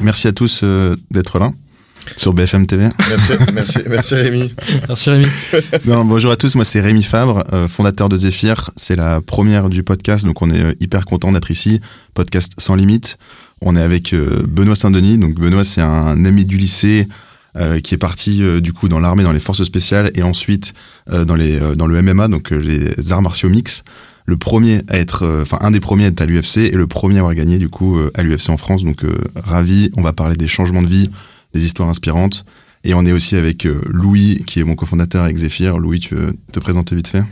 merci à tous euh, d'être là sur BFM TV. Merci, merci, merci Rémi. Merci Rémi. Non, bonjour à tous, moi c'est Rémi Fabre, euh, fondateur de Zephyr. C'est la première du podcast, donc on est euh, hyper content d'être ici. Podcast sans limite. On est avec euh, Benoît Saint-Denis. Donc Benoît, c'est un ami du lycée euh, qui est parti euh, du coup dans l'armée, dans les forces spéciales et ensuite euh, dans les dans le MMA, donc les arts martiaux mix. Le premier à être, enfin un des premiers à être à l'UFC et le premier à avoir gagné du coup à l'UFC en France. Donc ravi. On va parler des changements de vie, des histoires inspirantes. Et on est aussi avec Louis, qui est mon cofondateur avec Zephyr. Louis, tu veux te présenter vite fait?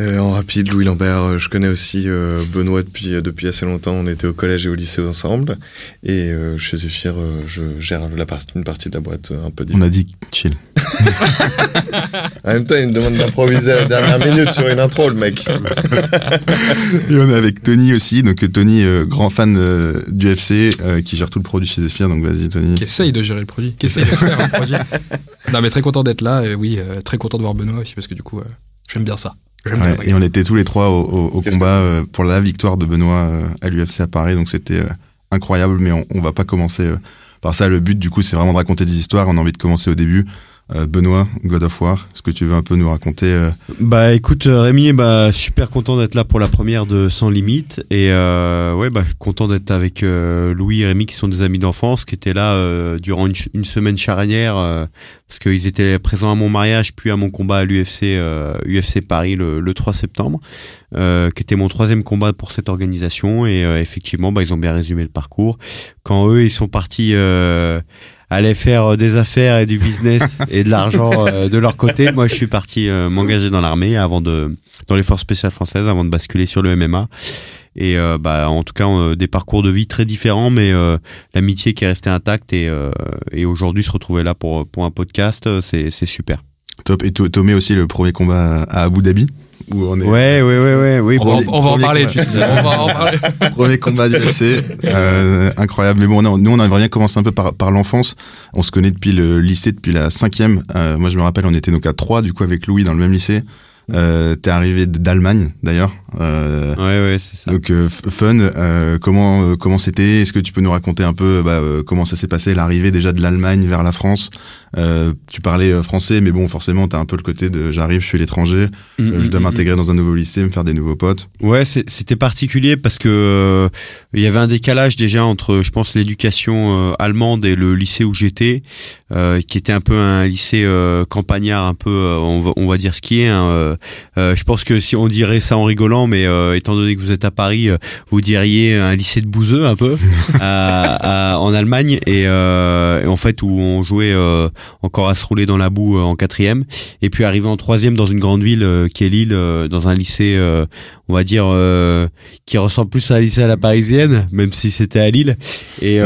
Euh, en rapide, Louis Lambert, euh, je connais aussi euh, Benoît depuis depuis assez longtemps. On était au collège et au lycée ensemble. Et chez Zephyr, je gère la une partie de la boîte un peu On a dit chill. en même temps, il me demande d'improviser à la dernière minute sur une intro, le mec. et on est avec Tony aussi. Donc Tony, grand fan du FC, qui gère tout le produit chez Zephyr. Donc vas-y, Tony. Qui essaye de gérer le produit. Qui essaye de faire un produit. Non, mais très content d'être là. Et oui, très content de voir Benoît aussi parce que du coup, j'aime bien ça. Ouais, et on était tous les trois au, au, au combat euh, pour la victoire de Benoît euh, à l'UFC à Paris, donc c'était euh, incroyable, mais on, on va pas commencer par ça. Le but, du coup, c'est vraiment de raconter des histoires. On a envie de commencer au début. Euh, Benoît, God of War, est-ce que tu veux un peu nous raconter euh Bah écoute Rémi, bah super content d'être là pour la première de Sans Limite et euh, ouais bah content d'être avec euh, Louis et Rémi qui sont des amis d'enfance qui étaient là durant une, une, semaine charnière parce qu'ils étaient présents à mon mariage puis à mon combat à l'UFC UFC Paris le, le 3 septembre qui était mon troisième combat pour cette organisation et effectivement bah ils ont bien résumé le parcours. Quand eux ils sont partis allaient faire euh, des affaires et du business et de l'argent euh, de leur côté. Moi, je suis parti euh, m'engager dans l'armée avant de dans les forces spéciales françaises avant de basculer sur le MMA. Et bah, en tout cas, des parcours de vie très différents, mais l'amitié qui est restée intacte et, et aujourd'hui se retrouver là pour pour un podcast, c'est c'est super. Top. Et Tomé aussi le premier combat à Abu Dhabi? Où on est. Ouais, ouais, ouais, ouais. Oui, on, va, on va en parler. Tu on va en parler. Premier combat du FC, euh, incroyable. Mais bon, nous, on avait rien commencé un peu par, par l'enfance. On se connaît depuis le lycée, depuis la cinquième. Euh, moi, je me rappelle, on était donc à trois, du coup, avec Louis dans le même lycée. Euh, T'es arrivé d'Allemagne d'ailleurs. Euh, ouais ouais c'est ça. Donc euh, fun. Euh, comment euh, comment c'était? Est-ce que tu peux nous raconter un peu bah, comment ça s'est passé l'arrivée déjà de l'Allemagne vers la France? Tu parlais français, mais bon forcément t'as un peu le côté de j'arrive, je suis l'étranger, mm, je dois mm, mm, m'intégrer dans un nouveau lycée, me faire des nouveaux potes. Ouais c'était particulier parce que il y avait un décalage déjà entre je pense l'éducation allemande et le lycée où j'étais, qui était un peu un lycée campagnard, un peu on va, on va dire ce qui est. Hein, euh, je pense que si on dirait ça en rigolant, mais euh, étant donné que vous êtes à Paris, euh, vous diriez un lycée de bouseux un peu en Allemagne. Et, en fait où on jouait encore à se rouler dans la boue en quatrième. Et puis arriver en troisième dans une grande ville qui est Lille, dans un lycée on va dire qui ressemble plus à un lycée à la parisienne, même si c'était à Lille. Et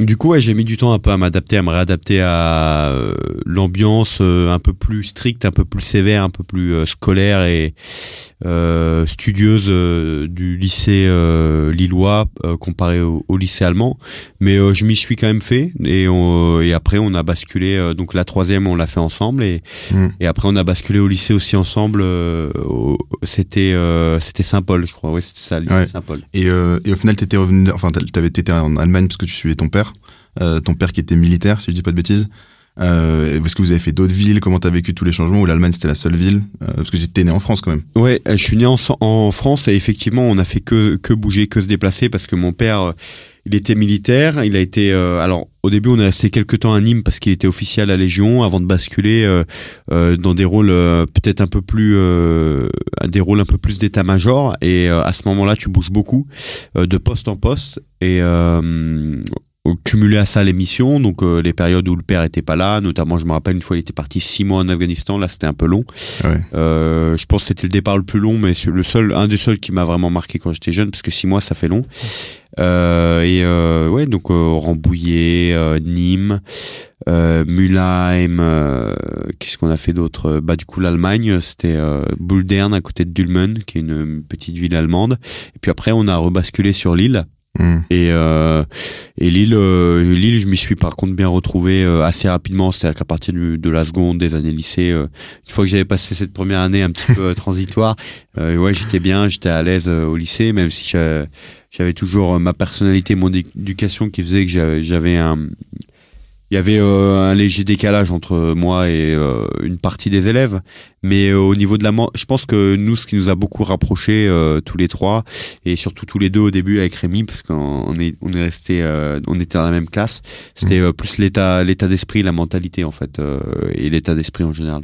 du coup, j'ai mis du temps un peu à m'adapter, à me réadapter à l'ambiance un peu plus stricte, un peu plus sévère, un peu plus scolaire et euh, studieuse euh, du lycée euh, lillois comparé au, lycée allemand. Mais je m'y suis quand même fait et, et après on a basculé. donc la troisième on l'a fait ensemble et, mm. et après on a basculé au lycée aussi ensemble. c'était c'était Saint-Paul, je crois. Ouais, c'était ça, lycée Saint-Paul. Et, et au final t'étais revenu, enfin t'avais été en Allemagne parce que tu suivais ton père. ton père qui était militaire, si je dis pas de bêtises. Euh, est-ce que vous avez fait d'autres villes? Comment t'as vécu tous les changements? Ou l'Allemagne c'était la seule ville? Euh, Parce que j'étais né en France quand même. Ouais, euh, je suis né en, France et effectivement on a fait que que bouger, que se déplacer parce que mon père il était militaire. Il a été alors au début on est resté quelques temps à Nîmes parce qu'il était officier à la Légion avant de basculer dans des rôles peut-être un peu plus des rôles un peu plus d'état-major. Et à ce moment-là tu bouges beaucoup de poste en poste. Et cumulé à ça les missions, donc euh, les périodes où le père était pas là, notamment je me rappelle une fois il était parti six mois en Afghanistan, là c'était un peu long. Ouais. Euh, je pense que c'était le départ le plus long, mais c'est le seul, un des seuls qui m'a vraiment marqué quand j'étais jeune, parce que six mois ça fait long. Euh, et euh, ouais donc Rambouillet, Nîmes, Mulheim, qu'est-ce qu'on a fait d'autre? Bah du coup l'Allemagne, c'était Buldern à côté de Dülmen, qui est une petite ville allemande. Et puis après on a rebasculé sur l'île Hmm. Et, euh, et Lille, euh, Lille, je m'y suis par contre bien retrouvé euh, assez rapidement. C'est-à-dire qu'à partir du- de la seconde, des années lycée, euh, une fois que j'avais passé cette première année un petit peu euh, transitoire, euh, ouais, j'étais bien, j'étais à l'aise au lycée, même si j'a- j'avais toujours ma personnalité, mon éducation qui faisait que j'avais un, il y avait euh, un léger décalage entre moi et euh, une partie des élèves, mais euh, au niveau de la, je pense que nous, ce qui nous a beaucoup rapprochés euh, tous les trois, et surtout tous les deux au début avec Rémi, parce qu'on on est, on est resté, euh, on était dans la même classe, c'était euh, plus l'état, l'état d'esprit, la mentalité en fait, euh, et l'état d'esprit en général.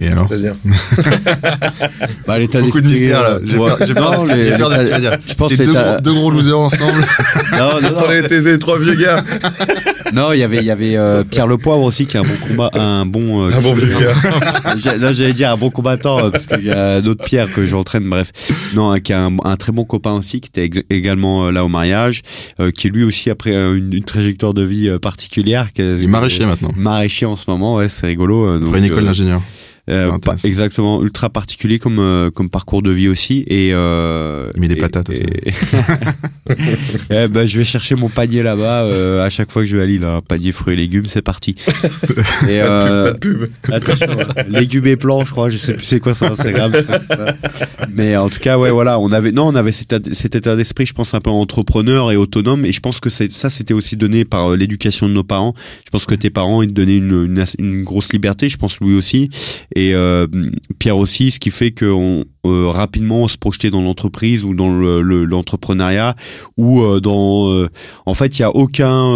Et alors? Bah, l'état Beaucoup de mystère là. J'ai ouais. peur, j'ai peur de Non, ce les- peur de dire. Je pense Les que deux, deux gros losers ensemble. non, non, non. On était des trois vieux gars. Non, il y avait, il y avait euh, Pierre Le Poivre aussi qui est un bon combat, un bon. euh, Un bon. J'ai- Là, j'allais dire un bon combattant euh, parce qu'il y a d'autres Pierre que j'entraîne. Bref, non, qui est un, un très bon copain aussi, qui était également euh, là au mariage, euh, qui lui aussi après une, une trajectoire de vie particulière. qui Il est maraîcher maintenant. Maraîcher en ce moment, ouais, c'est rigolo. donc, Après une école d'ingénieur. Euh, pas- exactement, ultra particulier comme euh, comme parcours de vie aussi et euh, Il met des et- patates aussi. et- Eh ben, je vais chercher mon panier là-bas euh, à chaque fois que je vais à Lille, un panier fruits et légumes, c'est parti. et euh, Pas de pub. Attention, légumes et plants, je crois, je sais plus c'est quoi ça, c'est grave. Mais en tout cas, ouais, voilà, on avait, non, on avait cet, état- cet état d'esprit, je pense, un peu entrepreneur et autonome, et je pense que c'est, ça, c'était aussi donné par euh, l'éducation de nos parents. Je pense que tes parents, ils te donnaient une, une, grosse liberté, je pense Louis aussi, et euh, Pierre aussi, ce qui fait qu'on euh, rapidement on se projetait dans l'entreprise ou dans le- le- l'entrepreneuriat ou euh, dans en fait il y a aucun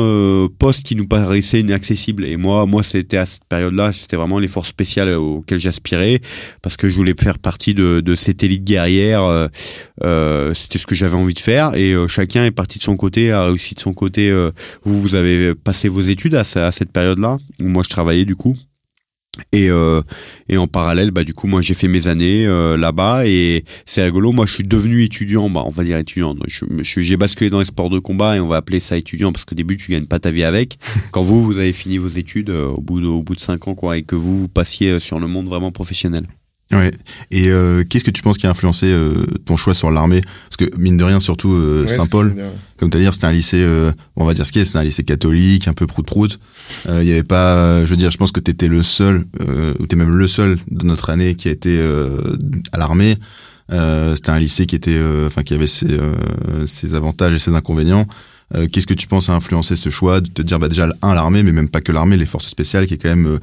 poste qui nous paraissait inaccessible. Et moi moi c'était à cette période-là c'était vraiment l'effort spécial auquel j'aspirais parce que je voulais faire partie de, cette élite guerrière c'était ce que j'avais envie de faire. Et chacun est parti de son côté a réussi de son côté vous vous avez passé vos études à, à cette période-là où moi je travaillais du coup et, euh, et en parallèle, bah du coup, moi j'ai fait mes années euh, là-bas et c'est rigolo. Moi, je suis devenu étudiant, bah on va dire étudiant. J'ai basculé dans les sports de combat et on va appeler ça étudiant parce qu'au début tu gagnes pas ta vie avec. Quand vous vous avez fini vos études euh, au bout de au bout de cinq ans quoi et que vous vous passiez sur le monde vraiment professionnel. Ouais. Et euh, qu'est-ce que tu penses qui a influencé euh, ton choix sur l'armée? Parce que mine de rien, surtout euh, Ouais, Saint-Paul, comme tu as dit, c'était un lycée, euh, on va dire ce qui est, c'est un lycée catholique, un peu prout-prout. Euh, Il y avait pas, euh, je veux dire, je pense que tu étais le seul, euh, ou t'es même le seul de notre année qui a été euh, à l'armée. Euh, c'était un lycée qui était, euh, enfin, qui avait ses, euh, ses avantages et ses inconvénients. Euh, Qu'est-ce que tu penses a influencé ce choix de te dire, bah déjà, un, l'armée, mais même pas que l'armée, les forces spéciales, qui est quand même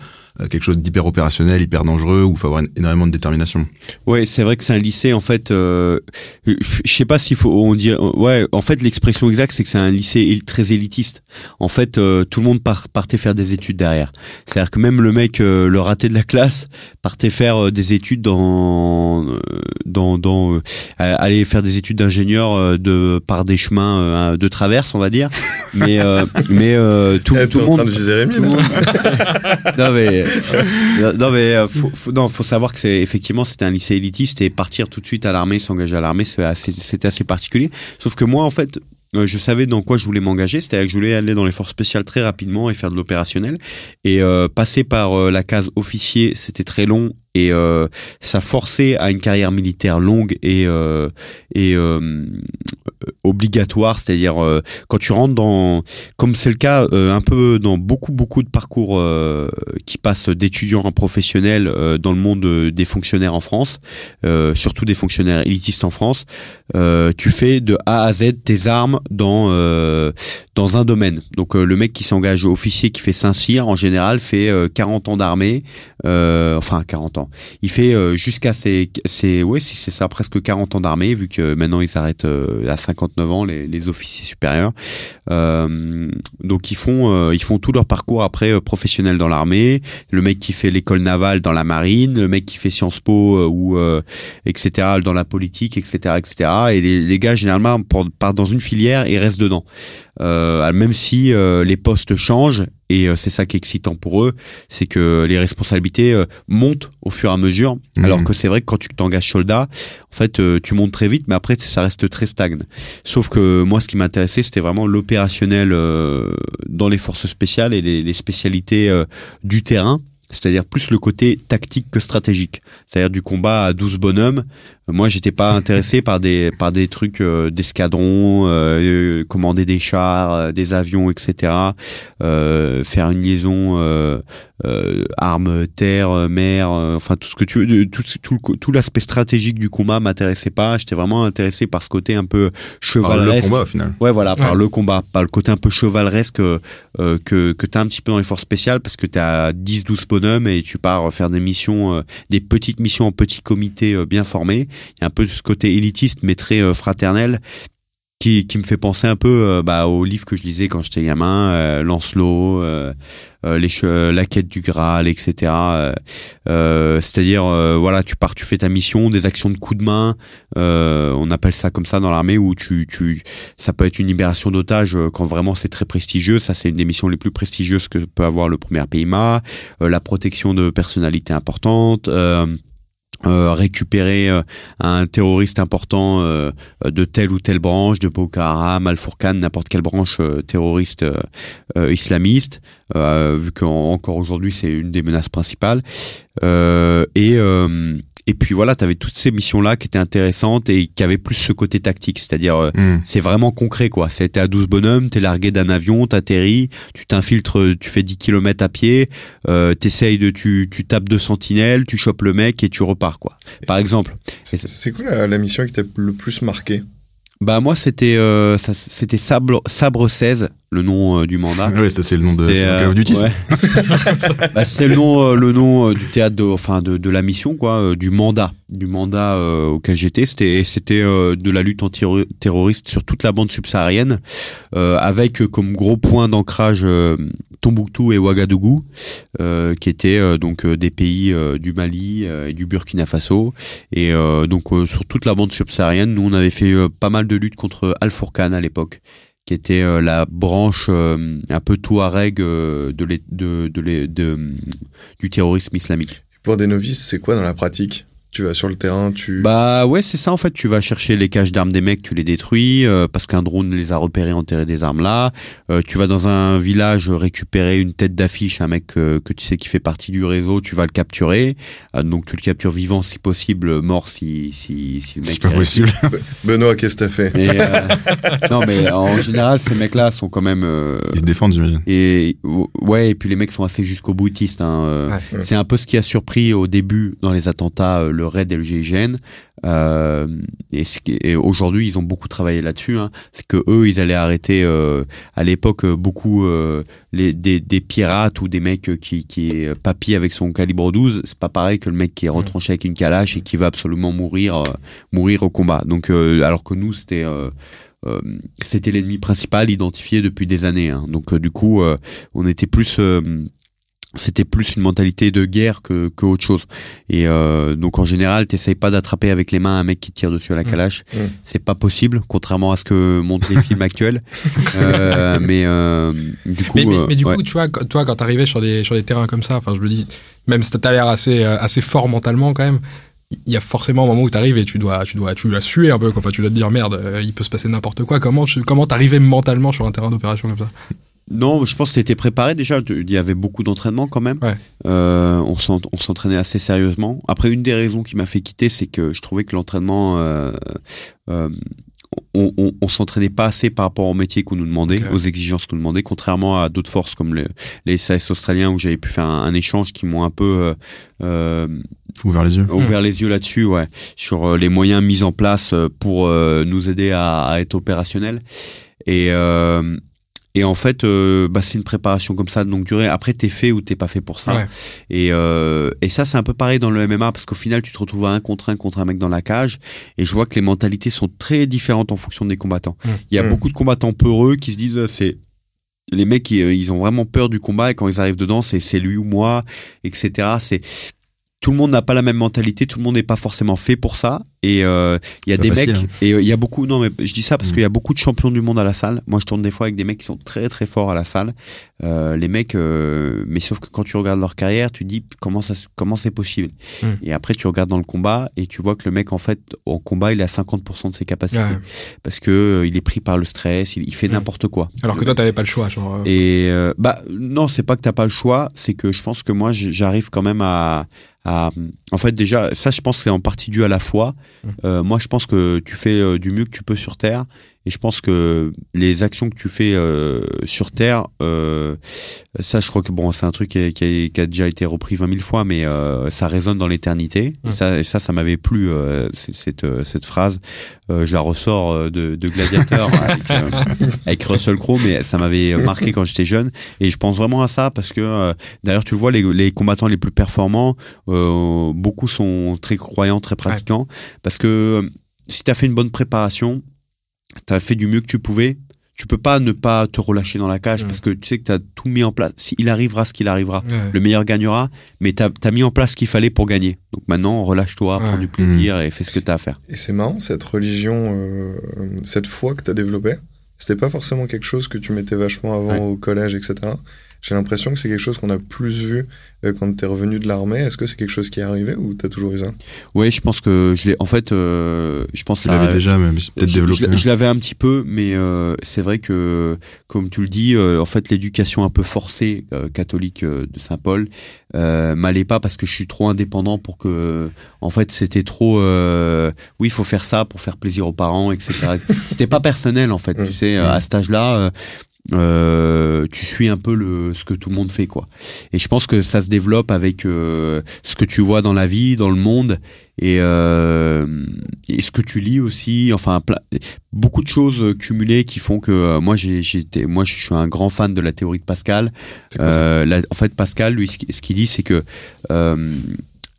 quelque chose d'hyper opérationnel, hyper dangereux, où il faut avoir une- énormément de détermination. Ouais, c'est vrai que c'est un lycée en fait. Euh, je sais pas s'il faut on dit. Ouais, en fait l'expression exacte c'est que c'est un lycée très élitiste. En fait, euh, tout le monde part, partait faire des études derrière. C'est-à-dire que même le mec, euh, le raté de la classe, partait faire euh, des études dans euh, dans dans euh, aller faire des études d'ingénieur euh, de par des chemins euh, de traverse, on va dire. Mais euh, mais euh, tout, Eh, tout monde de viser Rémi, tout le là. monde- non mais euh, non mais euh, faut, non faut savoir que c'est effectivement c'était un lycée élitiste et partir tout de suite à l'armée s'engager à l'armée c'est assez- c'était assez particulier sauf que moi en fait euh, je savais dans quoi je voulais m'engager, c'est-à-dire que je voulais aller dans les forces spéciales très rapidement et faire de l'opérationnel. Et euh, passer par euh, la case officier, c'était très long et ça forçait à une carrière militaire longue et et obligatoire, c'est-à-dire euh, quand tu rentres dans, comme c'est le cas euh, un peu dans beaucoup beaucoup de parcours euh, qui passent d'étudiants en professionnels euh, dans le monde euh, des fonctionnaires en France, euh, surtout des fonctionnaires élitistes en France, euh, tu fais de A à Z tes armes dans euh, dans un domaine. Donc euh, le mec qui s'engage officier qui fait Saint-Cyr en général fait euh, 40 ans d'armée, euh, enfin 40 ans. Il fait euh, jusqu'à ses ses ouais si c'est ça presque 40 ans d'armée vu que maintenant ils s'arrêtent euh, à 59 ans les, officiers supérieurs. Euh, donc ils font euh, ils font tout leur parcours après euh, professionnel dans l'armée. Le mec qui fait l'école navale dans la marine, le mec qui fait Sciences Po ou etc dans la politique etc etc. Et les, les gars généralement partent dans une filière et restent dedans. Euh, même si euh, les postes changent et euh, c'est ça qui est excitant pour eux, c'est que les responsabilités montent au fur et à mesure. Mhm. Alors que c'est vrai que quand tu t'engages soldat, en fait, tu montes très vite, mais après ça reste très stagne. Sauf que moi, ce qui m'intéressait, c'était vraiment l'opérationnel dans les forces spéciales et les, les spécialités du terrain. C'est-à-dire plus le côté tactique que stratégique. C'est-à-dire du combat à 12 bonhommes Moi, j'étais pas intéressé par des par des trucs euh, d'escadron, euh, commander des chars, euh, des avions, etc. Euh, faire une liaison euh, euh, armes terre, mer, euh, enfin tout ce que tu veux, tout tout, tout l'aspect stratégique du combat m'intéressait pas. J'étais vraiment intéressé par ce côté un peu Par le chevaleresque. combat au final. Ouais, voilà, par le combat, par le côté un peu chevaleresque euh, euh, que, que tu as un petit peu dans les forces spéciales parce que tu as 10-12 bonhommes et tu pars faire des missions, euh, des petites missions en petits comités euh, bien formés. Y a un peu ce côté élitiste mais très euh, fraternel qui, qui me fait penser un peu euh, bah, au livre que je lisais quand j'étais gamin, euh, Lancelot, la quête du Graal, etc. C'est-à-dire, voilà, tu pars, tu fais ta mission, des actions de coup de main, on appelle ça comme ça dans l'armée, où tu, tu, ça peut être une libération d'otages quand vraiment c'est très prestigieux. Ça, c'est une des missions les plus prestigieuses que peut avoir le premier PIMA. La protection de personnalités importantes. Euh, récupérer euh, un terroriste important euh, de telle ou telle branche, de Boko Haram, Al-Fourkan, n'importe quelle branche terroriste islamiste, vu qu'encore aujourd'hui c'est une des menaces principales. Et et puis voilà, tu avais toutes ces missions-là qui étaient intéressantes et qui avaient plus ce côté tactique, c'est-à-dire euh, Hmm. c'est vraiment concret quoi. C'était à 12 bonhommes, t'es largué d'un avion, t'atterris, tu t'infiltres, tu fais 10 km à pied, euh, t'essayes de, tu, tu tapes deux sentinelles, tu chopes le mec et tu repars quoi. Par exemple. C'est quoi la, la mission qui t'a le plus marqué? Bah moi c'était euh, c'était Sabre, Sabre 16, le nom euh, du mandat. Ouais, ça c'est le nom de Call of Duty. c'est le nom, euh, le nom euh, du théâtre, de, enfin de, de la mission, quoi, du mandat, du mandat euh, auquel j'étais. C'était, c'était euh, de la lutte anti-terroriste sur toute la bande subsaharienne, euh, avec comme gros point d'ancrage Tombouctou et Ouagadougou, qui étaient donc des pays du Mali et du Burkina Faso. Et donc sur toute la bande subsaharienne, nous on avait fait pas mal de luttes contre Al Fourkan à l'époque qui était euh, la branche euh, un peu touareg euh, de, du terrorisme islamique. Pour des novices, c'est quoi dans la pratique? Tu vas sur le terrain, tu... Bah ouais, c'est ça en fait. Tu vas chercher les caches d'armes des mecs, tu les détruis euh, parce qu'un drone les a repérés enterrer des armes là. Euh, tu vas dans un village récupérer une tête d'affiche, un mec euh, que tu sais qui fait partie du réseau, tu vas le capturer. Euh, donc tu le captures vivant si possible, mort si si si le mec C'est pas possible. Benoît, qu'est-ce que t'as fait? Mais, euh, non mais en général ces mecs là sont quand même euh, Ils se défendent, j'imagine. Et ouais, et puis les mecs sont assez jusqu'au boutistes. Hein. Ouais. C'est un peu ce qui a surpris au début dans les attentats euh, le RAID et. Euh, et aujourd'hui, ils ont beaucoup travaillé là-dessus. Hein. C'est que eux, ils allaient arrêter euh, à l'époque euh, beaucoup les, des, pirates ou des mecs qui qui est papy avec son calibre 12. C'est pas pareil que le mec qui est retranché avec une calache et qui va absolument mourir mourir au combat. Donc alors que nous, c'était c'était l'ennemi principal identifié depuis des années. hein. Donc du coup, on était plus, c'était plus une mentalité de guerre que, que autre chose. Et euh, donc en général, t'essayes pas d'attraper avec les mains un mec qui tire dessus à la Mm. calache. Mm. C'est pas possible, contrairement à ce que montrent les films actuels. Euh, mais euh, du coup, Mais, mais, mais du coup, tu vois, toi, quand t'arrivais sur des, sur des terrains comme ça, enfin, je me dis, même si t'as l'air assez, assez fort mentalement quand même, il y a forcément un moment où t'arrives et tu dois, tu dois, tu dois suer un peu, quoi. Enfin, tu dois te dire, merde, il peut se passer n'importe quoi. Comment, tu- comment t'arrivais mentalement sur un terrain d'opération comme ça? Non, je pense que c'était préparé déjà. Il y avait beaucoup d'entraînement quand même. Ouais. Euh, on s'en- on s'entraînait assez sérieusement. Après, une des raisons qui m'a fait quitter, c'est que je trouvais que l'entraînement, euh, euh, on, on, on s'entraînait pas assez par rapport au métier qu'on nous demandait, aux exigences qu'on nous demandait, contrairement à d'autres forces comme les, les SAS australiens où j'avais pu faire un, un échange qui m'ont un peu euh, euh, Ouvert les yeux. ouvert les yeux là-dessus, ouais, sur les moyens mis en place pour euh, nous aider à, à être opérationnels. Et euh, et en fait, euh, bah, c'est une préparation comme ça de longue durée. Après, t'es fait ou t'es pas fait pour ça. Ouais. Et, euh, et ça, c'est un peu pareil dans le MMA parce qu'au final, tu te retrouves à un contre un contre un mec dans la cage. Et je vois que les mentalités sont très différentes en fonction des combattants. Mm. Il y a Mm. beaucoup de combattants peureux qui se disent, euh, c'est les mecs, ils, ils ont vraiment peur du combat et quand ils arrivent dedans, c'est c'est lui ou moi, etc. C'est tout le monde n'a pas la même mentalité, tout le monde n'est pas forcément fait pour ça. Et euh, il y a des facile, mecs, hein. et euh, il y a beaucoup. Non, mais je dis ça parce Mm. qu'il y a beaucoup de champions du monde à la salle. Moi, je tourne des fois avec des mecs qui sont très très forts à la salle. Euh, les mecs, euh, mais sauf que quand tu regardes leur carrière, tu dis comment ça, comment c'est possible. Mm. Et après, tu regardes dans le combat et tu vois que le mec, en fait, en combat, il a 50% de ses capacités Ouais. parce que il est pris par le stress, il, il fait Mm. n'importe quoi. Alors que toi, t'avais pas le choix. Genre, Et bah non, c'est pas que t'as pas le choix, c'est que je pense que moi j'arrive quand même à, à, en fait, déjà, ça, je pense que c'est en partie dû à la foi. Mmh. Euh, moi, je pense que tu fais euh, du mieux que tu peux sur Terre. Et je pense que les actions que tu fais euh, sur Terre, euh, ça, je crois que bon, c'est un truc qui a, qui a- qui a déjà été repris 20 000 fois, mais euh, ça résonne dans l'éternité. Et ça, et ça, ça m'avait plu cette cette phrase. Je la ressors de, de Gladiator avec, avec Russell Crowe, mais ça m'avait marqué quand j'étais jeune. Et je pense vraiment à ça parce que d'ailleurs, tu le vois, les, les combattants les plus performants, beaucoup sont très croyants, très pratiquants, parce que si tu as fait une bonne préparation, tu as fait du mieux que tu pouvais. Tu peux pas ne pas te relâcher dans la cage Mm. parce que tu sais que tu as tout mis en place. Si- Il arrivera ce qu'il arrivera. Ouais. Le meilleur gagnera, mais tu as, mis en place ce qu'il fallait pour gagner. Donc maintenant, relâche-toi, prends du plaisir et fais ce que tu as à faire. Et c'est marrant, cette religion, euh, cette foi que tu as développée, c'était pas forcément quelque chose que tu mettais vachement avant Ouais. au collège, etc. J'ai l'impression que c'est quelque chose qu'on a plus vu euh, quand t'es revenu de l'armée. Est-ce que c'est quelque chose qui est arrivé ou t'as toujours eu ça? Oui, je pense que je l'ai. En fait, euh, je pense Tu que ça- l'avais déjà, mais peut-être développé. Je, je l'avais un petit peu, mais euh, c'est vrai que, comme tu le dis, euh, en fait, l'éducation un peu forcée euh, catholique euh, de Saint Paul euh, m'allait pas parce que je suis trop indépendant pour que, en fait, c'était trop. euh, oui, il faut faire ça pour faire plaisir aux parents, etc. c'était pas personnel, en fait. Mm. Tu sais, euh, à cet âge-là. Euh, tu suis un peu le ce que tout le monde fait quoi. Et je pense que ça se développe avec euh, ce que tu vois dans la vie dans le monde et, euh, et ce que tu lis aussi. Enfin plein- beaucoup de choses cumulées qui font que moi j'ai été moi je suis un grand fan de la théorie de Pascal. La- en fait Pascal lui ce qui- ce qu'il dit c'est que euh,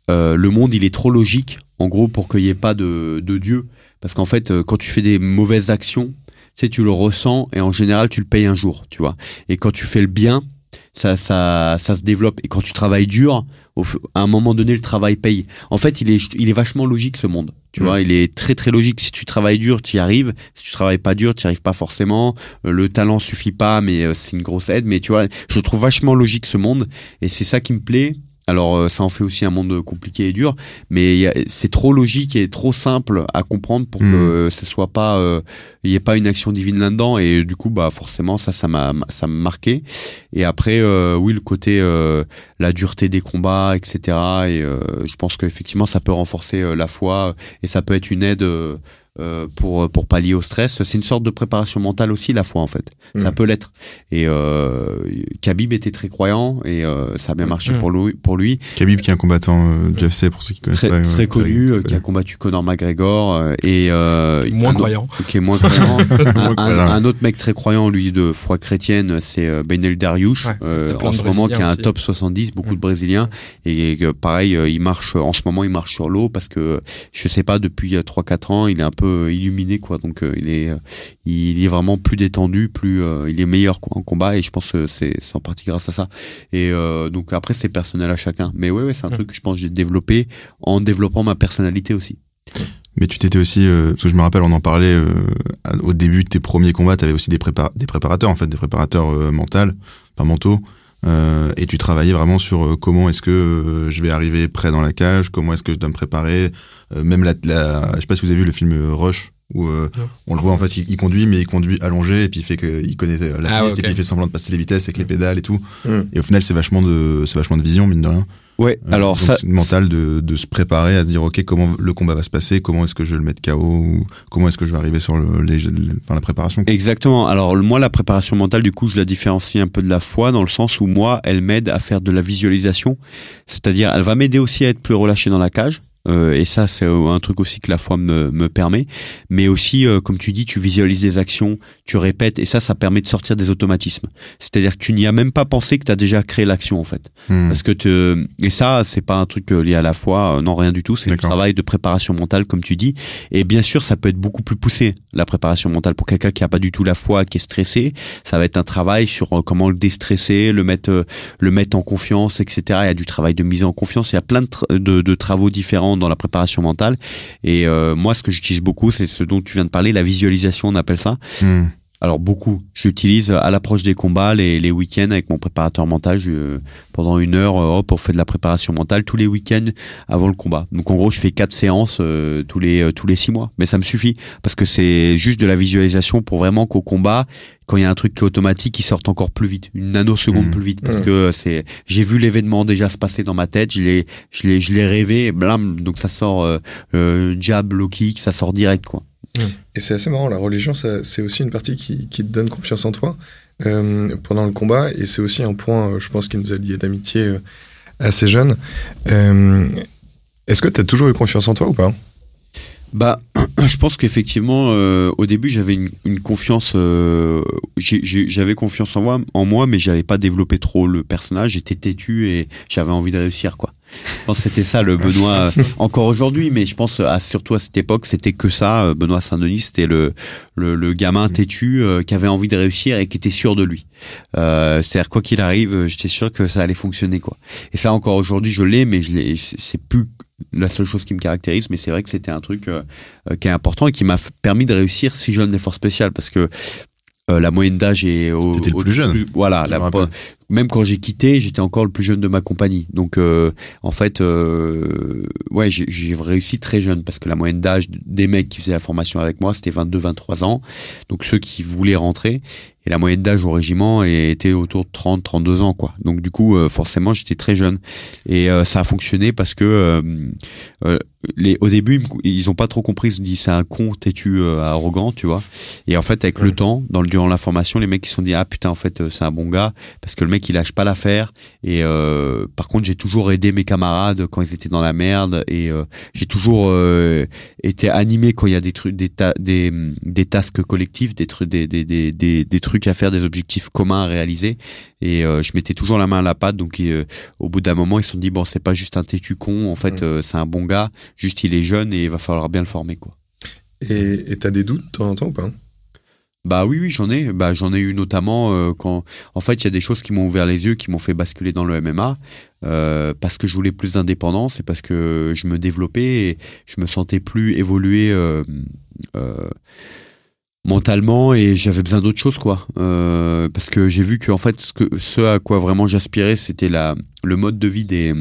le monde il est trop logique en gros pour qu'il n'y ait pas de, de Dieu. Parce qu'en fait quand tu fais des mauvaises actions sais tu le ressens et en général tu le payes un jour tu vois. Et quand tu fais le bien ça ça ça se développe. Et quand tu travailles dur au à un moment donné le travail paye. En fait il est il est vachement logique ce monde. Tu Mm. vois il est très très logique. Si tu travailles dur tu y arrives. Si tu travailles pas dur tu y arrives pas forcément. Euh, le talent suffit pas mais euh, c'est une grosse aide. Mais tu vois je trouve vachement logique ce monde. Et c'est ça qui me plaît alors euh, ça en fait aussi un monde compliqué et dur, mais c'est trop logique et trop simple à comprendre pour Mm. que ce soit pas, euh, il y ait pas une action divine là-dedans. Et du coup, bah forcément ça, ça m'a, ça m'a marqué. Et après, euh, oui, le côté euh, la dureté des combats, etc. Et euh, je pense qu'effectivement ça peut renforcer euh, la foi et ça peut être une aide. Euh, euh, pour pour pallier au stress, c'est une sorte de préparation mentale aussi la foi en fait. Ça Mm. peut l'être. Et euh, Khabib était très croyant et euh, ça a bien marché Mm. pour lui. Pour lui, Khabib qui est un combattant euh, du UFC pour ceux qui connaissent très, pas. très connu, euh, très- qui a combattu Conor McGregor et euh, Moins un- croyant. qui est moins croyant. un, autre mec très croyant, lui, de foi chrétienne, c'est Benel Dariush, Ouais, euh, en ce moment, qui a un aussi. top 70, beaucoup Mm. de Brésiliens, et euh, pareil, euh, il marche, en ce moment, il marche sur l'eau parce que, je sais pas, depuis 3-4 ans, il est un peu illuminé, quoi, donc euh, il est, euh, il est vraiment plus détendu, plus, euh, il est meilleur quoi, en combat, et je pense que c'est en partie grâce à ça. Et euh, donc après, c'est personnel à chacun. Mais ouais, ouais c'est un Mm. truc que je pense que j'ai développé en développant ma personnalité aussi. Mais tu t'étais aussi, euh, parce que je me rappelle, on en parlait euh, au début de tes premiers combats, tu avais aussi des, prépa- des préparateurs, en fait, des préparateurs euh, mentaux, enfin mentaux, euh, et tu travaillais vraiment sur euh, comment est-ce que euh, je vais arriver près dans la cage, comment est-ce que je dois me préparer, euh, même la, la, je sais pas si vous avez vu le film euh, Rush, où euh, on le voit en fait, il, il conduit, mais il conduit allongé, et puis il fait que il connaît la Ah, piste, et puis il fait semblant de passer les vitesses avec les pédales et tout. Mm. Et au final, c'est vachement de, c'est vachement de vision, mine de rien. Ouais, Euh, alors ça, c'est mental de, de se préparer à se dire ok comment le combat va se passer comment est-ce que je vais le mettre KO ou comment est-ce que je vais arriver sur le, les, le- enfin, la préparation quoi. Exactement. Alors moi, la préparation mentale, du coup, je la différencie un peu de la foi dans le sens où moi, elle m'aide à faire de la visualisation, c'est-à-dire elle va m'aider aussi à être plus relâché dans la cage. Euh, et ça, c'est un truc aussi que la foi me, me permet. Mais aussi, euh, comme tu dis, tu visualises des actions, tu répètes, et ça, ça permet de sortir des automatismes. C'est-à-dire que tu n'y as même pas pensé que tu as déjà créé l'action, en fait. Hmm. Parce que te... et ça, c'est pas un truc euh, lié à la foi, euh, non rien du tout. C'est le D'accord. travail de préparation mentale, comme tu dis. Et bien sûr, ça peut être beaucoup plus poussé la préparation mentale pour quelqu'un qui a pas du tout la foi, qui est stressé. Ça va être un travail sur euh, comment le déstresser, le mettre, le mettre en confiance, etc. Il y a du travail de mise en confiance. Il y a plein de, tra- de, de travaux différents dans la préparation mentale. Et euh, moi, ce que j'utilise beaucoup, c'est ce dont tu viens de parler, la visualisation, on appelle ça. Hmm. Alors beaucoup. J'utilise à l'approche des combats, les, les week-ends avec mon préparateur mental. Je, pendant une heure, euh, hop, on fait de la préparation mentale tous les week-ends avant le combat. Donc en gros, je fais quatre séances euh, tous les euh, tous les six mois, mais ça me suffit parce que c'est juste de la visualisation pour vraiment qu'au combat, quand il y a un truc qui est automatique, il sorte encore plus vite, une nanoseconde Mhm. plus vite, parce Mhm. que c'est, j'ai vu l'événement déjà se passer dans ma tête, je l'ai, je l'ai, je l'ai rêvé, blam, donc ça sort euh, euh, jab, low kick, ça sort direct quoi. Et c'est assez marrant, la religion, c'est aussi une partie qui, te donne confiance en toi euh, pendant le combat, et c'est aussi un point, euh, je pense, qui nous a liés d'amitié euh, assez jeune. Est-ce que tu as toujours eu confiance en toi ou pas? Bah, je pense qu'effectivement, au début, j'avais une, confiance. j'avais confiance en moi, en moi, mais j'avais pas développé trop le personnage. J'étais têtu et j'avais envie de réussir, quoi. Je pense que c'était ça le Benoît. euh, encore aujourd'hui, mais je pense à, surtout à cette époque, c'était que ça. euh, Benoît Saint-Denis, c'était le, le le gamin têtu euh, qui avait envie de réussir et qui était sûr de lui. Euh, C'est-à-dire quoi qu'il arrive, euh, j'étais sûr que ça allait fonctionner, quoi. Et ça encore aujourd'hui, je l'ai, mais je c'est- plus la seule chose qui me caractérise, mais c'est vrai que c'était un truc euh, euh, qui est important et qui m'a permis de réussir si jeune d'effort spécial parce que euh, la moyenne d'âge est au, le au- plus jeune. voilà, Je la-. Même quand j'ai quitté, j'étais encore le plus jeune de ma compagnie. Donc euh, en fait, euh, ouais, j'ai réussi très jeune parce que la moyenne d'âge des mecs qui faisaient la formation avec moi, c'était 22-23 ans. Donc ceux qui voulaient rentrer et la moyenne d'âge au régiment était autour de 30-32 ans quoi. Donc du coup, euh, forcément, j'étais très jeune et ça a fonctionné parce que les, au début, ils ont pas trop compris. Ils se dit c'est un con têtu, arrogant, tu vois. Et en fait, avec le temps, dans durant la formation, les mecs ils se sont dit ah putain en fait c'est un bon gars parce que le mec il lâche pas l'affaire. Et euh, par contre, j'ai toujours aidé mes camarades quand ils étaient dans la merde et euh, j'ai toujours euh, été animé quand il y a des trucs, des ta- des des tasks collectifs, des trucs, des des des des, des trucs à faire, des objectifs communs à réaliser. Et je mettais toujours la main à la pâte. Donc au bout d'un moment, ils se sont dit bon c'est pas juste un têtu con. En fait, Mm. c'est un bon gars. Juste il est jeune et il va falloir bien le former quoi. Et et t'as des doutes de temps en temps ou pas? Bah oui, oui, j'en ai. Bah j'en ai eu notamment euh, quand, en fait, il y a des choses qui m'ont ouvert les yeux, qui m'ont fait basculer dans le MMA, euh, parce que je voulais plus d'indépendance et parce que je me développais et je me sentais plus évoluer euh, euh, mentalement et j'avais besoin d'autre chose quoi. Parce que j'ai vu que en fait, ce à quoi vraiment j'aspirais, c'était la le mode de vie des.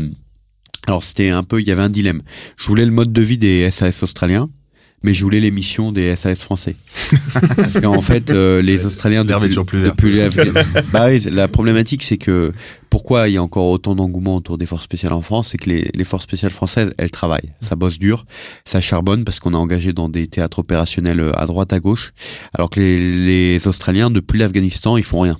Alors c'était un peu, il y avait un dilemme. Je voulais le mode de vie des SAS australiens. Mais je voulais les missions des SAS français. Parce qu'en fait, euh, les Australiens depuis, plus depuis l'Afghan- bah la problématique, c'est que pourquoi il y a encore autant d'engouement autour des forces spéciales en France, c'est que les, les forces spéciales françaises, elles travaillent, ça bosse dur, ça charbonne parce qu'on est engagé dans des théâtres opérationnels euh, à droite à gauche, alors que les, les Australiens depuis l'Afghanistan, ils font rien.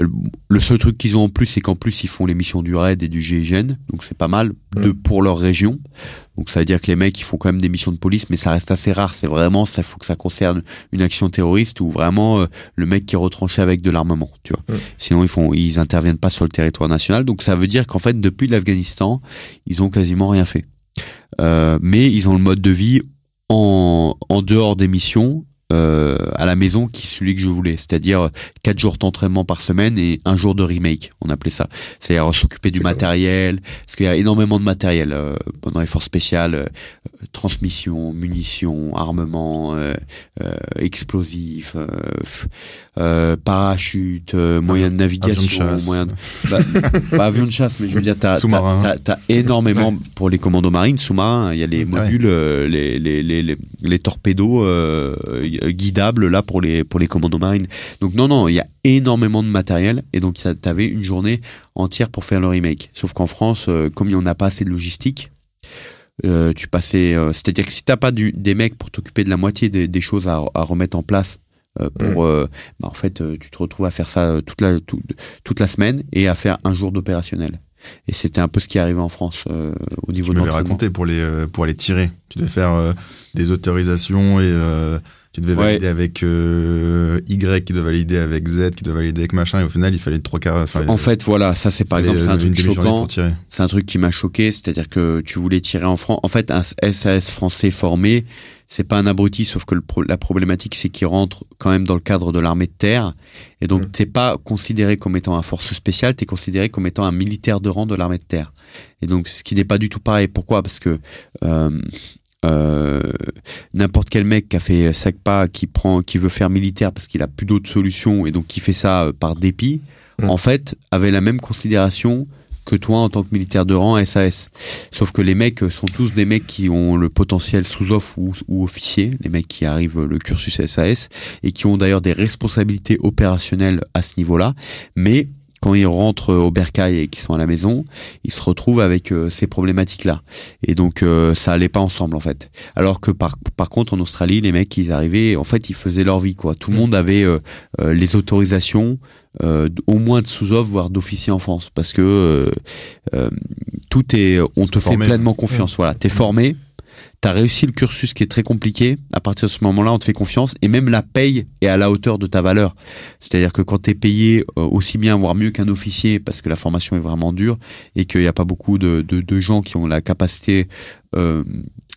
Euh, Le seul truc qu'ils ont en plus, c'est qu'en plus ils font les missions du RAID et du GIGN, donc c'est pas mal de pour leur région. Donc ça veut dire que les mecs ils font quand même des missions de police, mais ça reste assez rare. C'est vraiment ça faut que ça concerne une action terroriste ou vraiment euh, le mec qui est retranché avec de l'armement, tu vois. Mm. Sinon ils font ils interviennent pas sur le territoire national. Donc ça veut dire qu'en fait depuis l'Afghanistan ils ont quasiment rien fait. Euh, mais ils ont le mode de vie en en dehors des missions. Euh, à la maison qui est celui que je voulais, c'est-à-dire quatre jours d'entraînement par semaine et un jour de remake, on appelait ça. C'est-à-dire s'occuper du matériel, parce qu'il y a énormément de matériel euh, pendant les forces spéciales, euh, transmission, munitions, armement, euh, euh, explosifs, parachute, moyens de navigation, avion de chasse. moyens de... bah, pas avion de chasse, mais je veux dire, t'as, t'as énormément pour les commandos marines, sous-marins, il y a les Ouais. modules, euh, les, les, les, les, les euh, guidables là pour les pour les commandos marines. Donc non non, il y a énormément de matériel et donc ça- t'avais une journée entière pour faire le remake. Sauf qu'en France, euh, comme on n'a pas assez de logistique, euh, tu passais, euh, c'est-à-dire que si t'as pas du, des mecs pour t'occuper de la moitié des, des choses à, à remettre en place. euh, pour euh, bah, en fait tu te retrouves à faire ça toute la tout- toute la semaine et à faire un jour d'opérationnel et c'était un peu ce qui arrivait en France euh, au niveau Tu de l'entraînement. raconté pour les euh, pour aller tirer. Tu devais faire euh, des autorisations et devais Ouais. valider avec euh, Y qui doit valider avec Z qui doit valider avec machin et au final il fallait trois quarts. Enfin, En fait, voilà, ça c'est par exemple c'est un euh, truc choquant. C'est un truc qui m'a choqué, c'est-à-dire que tu voulais tirer en France. En fait, un SAS français formé, c'est pas un abruti, sauf que le pro- la problématique c'est qu'il rentre quand même dans le cadre de l'armée de terre, et donc Mm. t'es pas considéré comme étant un force spéciale, t'es considéré comme étant un militaire de rang de l'armée de terre. Et donc ce qui n'est pas du tout pareil. Pourquoi? Parce que euh, euh, n'importe quel mec qui a fait SACPA, qui prend, qui veut faire militaire parce qu'il a plus d'autres solutions et donc qui fait ça euh, par dépit, Mm. en fait, avait la même considération que toi en tant que militaire de rang SAS. Sauf que les mecs euh, sont tous des mecs qui ont le potentiel sous-off ou, ou officier, les mecs qui arrivent le cursus SAS et qui ont d'ailleurs des responsabilités opérationnelles à ce niveau-là, mais quand ils rentrent au bercail et qu'ils sont à la maison, ils se retrouvent avec euh, ces problématiques-là. Et donc euh, ça allait pas ensemble en fait. Alors que par, par contre en Australie, les mecs ils arrivaient, en fait ils faisaient leur vie quoi. Tout le Mm. monde avait euh, les autorisations, au moins de sous-off voire d'officier en France, parce que tout est, on te fait pleinement confiance. Voilà, t'es formé. T'as réussi le cursus qui est très compliqué. À partir de ce moment-là, on te fait confiance et même la paye est à la hauteur de ta valeur. C'est-à-dire que quand t'es payé euh, aussi bien, voire mieux qu'un officier, parce que la formation est vraiment dure et qu'il n'y a pas beaucoup de, de, de gens qui ont la capacité euh,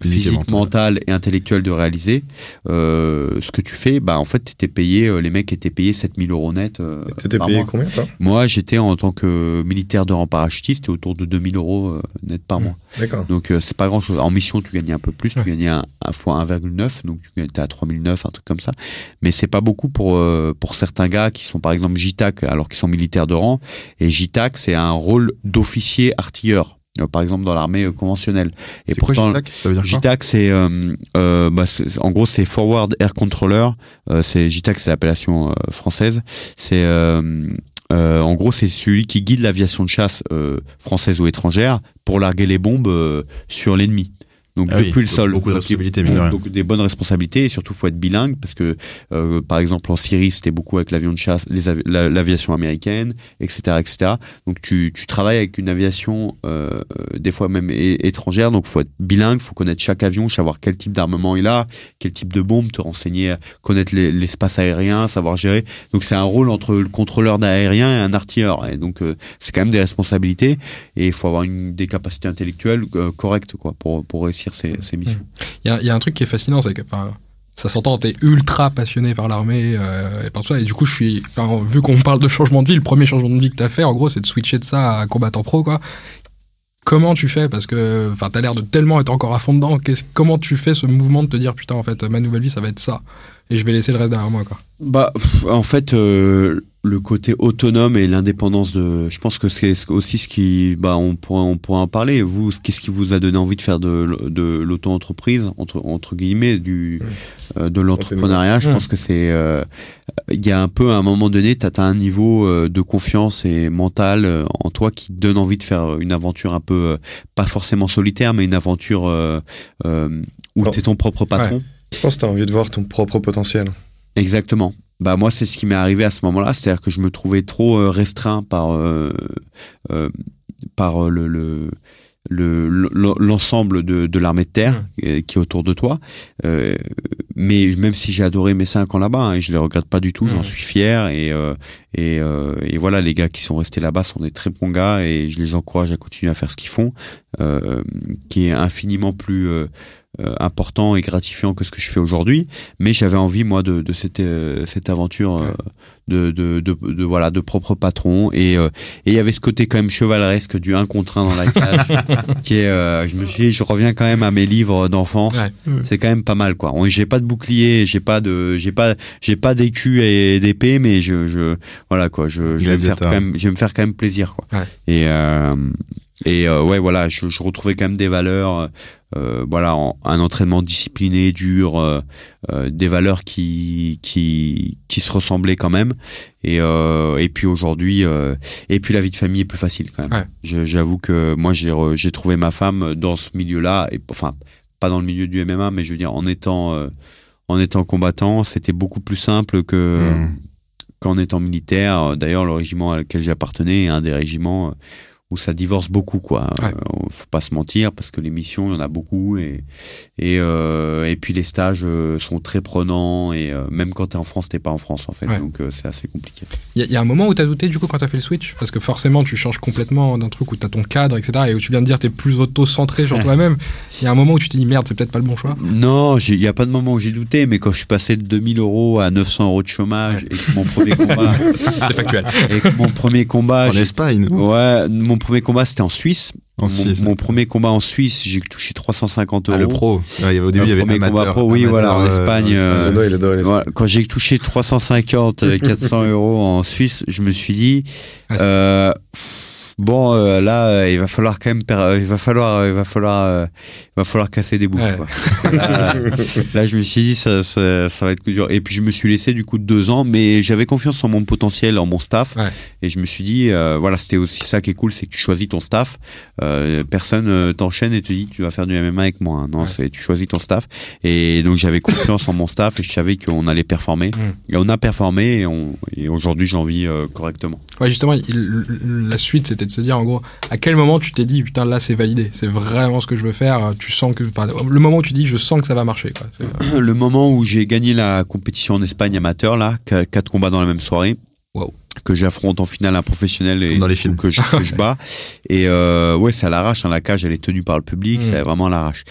Physique mentale et intellectuelle de réaliser euh, ce que tu fais, bah en fait t'étais payé, euh, les mecs étaient payés 7000 euros net. euh, T'étais payé mois. combien, toi? Moi j'étais en tant que militaire de rang parachutiste autour de 2000 euros euh, net par Mm. mois. D'accord. Donc euh, c'est pas grand chose. En mission tu gagnais un peu plus, Ouais. tu gagnais un, un fois 1,9, donc tu étais à 3009, un truc comme ça. Mais c'est pas beaucoup pour euh, pour certains gars qui sont par exemple JTAC alors qu'ils sont militaires de rang. Et JTAC c'est un rôle d'officier artilleur. Euh, Par exemple dans l'armée euh, conventionnelle. Et C'est quoi pourtant, JTAC Ça veut dire quoi JTAC, c'est euh, bah, c'est- en gros c'est Forward Air Controller. C'est JTAC, c'est l'appellation française. C'est euh, en gros c'est celui qui guide l'aviation de chasse euh, française ou étrangère pour larguer les bombes euh, sur l'ennemi. Donc Ah oui, depuis le sol. beaucoup de Donc, responsabilités, rien. Donc des bonnes responsabilités et surtout faut être bilingue parce que euh, par exemple en Syrie c'était beaucoup avec l'avion de chasse, l'aviation américaine, etc., etc. Donc tu, tu travailles avec une aviation euh, des fois même étrangère, donc faut être bilingue, faut connaître chaque avion, savoir quel type d'armement il a, quel type de bombe, te renseigner, connaître les- l'espace aérien, savoir gérer. Donc c'est un rôle entre le contrôleur d'aérien et un artilleur. Et donc euh, c'est quand même des responsabilités et il faut avoir une, des capacités intellectuelles correctes quoi pour pour réussir ces, ces missions. Il y a, il y a un truc qui est fascinant, c'est que, enfin, ça s'entend, t'es ultra passionné par l'armée euh, et par tout ça. Et du coup, je suis, enfin, vu qu'on parle de changement de vie, le premier changement de vie que t'as fait, en gros, c'est de switcher de ça à combattant pro, quoi. Comment tu fais? Parce que, enfin, t'as l'air de tellement être encore à fond dedans. Qu'est-ce- comment tu fais ce mouvement de te dire, putain, en fait, ma nouvelle vie, ça va être ça, et je vais laisser le reste derrière moi, quoi? Bah, pff, en fait, euh, le côté autonome et l'indépendance de, je pense que c'est ce- aussi ce qui, bah, on pourrait en parler. Vous, qu'est-ce qui vous a donné envie de faire de, l'auto-entreprise entre, entre guillemets, du, euh, de l'entrepreneuriat? Je pense que c'est, euh, il y a un peu à un moment donné, t'as as un niveau euh, de confiance et mental en toi qui te donne envie de faire une aventure un peu, pas forcément solitaire, mais une aventure euh, où Non. t'es ton propre patron. Je pense que t'as envie de voir ton propre potentiel. Exactement. Bah moi c'est ce qui m'est arrivé à ce moment-là, c'est-à-dire que je me trouvais trop euh, restreint par euh, euh, par le le le- le- l'ensemble de, de l'armée de terre euh, qui est autour de toi. Euh, mais même si j'ai adoré mes cinq ans là-bas, hein, et je les regrette pas du tout, j'en Mhm. suis fier. Et, euh, et, et voilà, les gars qui sont restés là-bas sont des très bons gars et je les encourage à continuer à faire ce qu'ils font, qui est infiniment plus important et gratifiant que ce que je fais aujourd'hui. Mais j'avais envie moi de, de cette euh, cette aventure euh, de, de, de, de- voilà de propre patron. Et euh, et il y avait ce côté quand même chevaleresque du un contre un dans la cage qui est euh, je me suis dit, je reviens quand même à mes livres d'enfance. Ouais. c'est quand même pas mal quoi. On- j'ai pas de bouclier j'ai pas de j'ai pas j'ai pas d'écu et d'épée mais je je voilà quoi. Je, je vais me faire quand même je vais me faire quand même plaisir quoi. Ouais. et euh, et euh, ouais voilà je, je retrouvais quand même des valeurs euh, voilà en- un entraînement discipliné dur euh, euh, des valeurs qui qui qui se ressemblaient quand même et et puis aujourd'hui et puis la vie de famille est plus facile quand même Ouais. J'avoue que moi j'ai trouvé ma femme dans ce milieu là et enfin pas dans le milieu du MMA mais je veux dire en étant en étant combattant c'était beaucoup plus simple que Mmh. qu'en étant militaire d'ailleurs le régiment à lequel j'appartenais est un des régiments où ça divorce beaucoup quoi. Ouais. Euh, faut pas se mentir parce que les missions il y en a beaucoup et et euh, et puis les stages euh, sont très prenants et euh, même quand t'es en France t'es pas en France en fait Ouais. donc euh, c'est assez compliqué. Il y, a- il y a un moment où t'as douté du coup quand t'as fait le switch? Parce que forcément tu changes complètement d'un truc où t'as ton cadre, etc. Et où tu viens de dire t'es plus auto-centré sur toi-même. Il y a un moment où tu t'es dit merde, c'est peut-être pas le bon choix. Non, il y a pas de moment où j'ai douté mais quand je suis passé de 2000 euros à 900 euros de chômage et que mon premier combat C'est factuel. et que mon premier combat En Espagne. Ouais, mon premier combat c'était en Suisse En mon, Suisse. mon premier combat en Suisse, j'ai touché 350 Ah, euros. le pro. Ouais, il y avait- au début, il y avait premier amateur. combat pro, oui, amateur, voilà, en euh, Espagne, euh, Benoît, il adore les Voilà, quand j'ai touché 350, euh, 400 euros en Suisse, je me suis dit, Ah, euh, pff, bon, euh, là, euh, il va falloir quand même, per- euh, il va falloir, il va falloir, il va falloir casser des bouches. Ouais. quoi. Là, là, je me suis dit, ça, ça, ça va être dur. Et puis, je me suis laissé du coup deux ans, mais j'avais confiance en mon potentiel, en mon staff, Ouais. et je me suis dit, voilà, c'était aussi ça qui est cool, c'est que tu choisis ton staff. Personne t'enchaîne et te dit, tu vas faire du MMA avec moi. hein. Non, Ouais. c'est tu choisis ton staff. Et donc, j'avais confiance en mon staff et je savais qu'on allait performer. Mm. Et on a performé et, on- et aujourd'hui, j'en vis correctement. Ouais, justement, il- la suite, c'était de se dire, en gros, à quel moment tu t'es dit, putain, là, c'est validé, c'est vraiment ce que je veux faire, tu sens que, le moment où tu dis, je sens que ça va marcher, quoi. C'est- euh, Le moment où j'ai gagné la compétition en Espagne amateur, là, qu- quatre combats dans la même soirée. Wow. Que j'affronte en finale un professionnel et dans les films. que je, que je bats. Et euh, ouais, c'est à l'arrache. hein, la cage, elle est tenue par le public. Mm. C'est vraiment à l'arrache.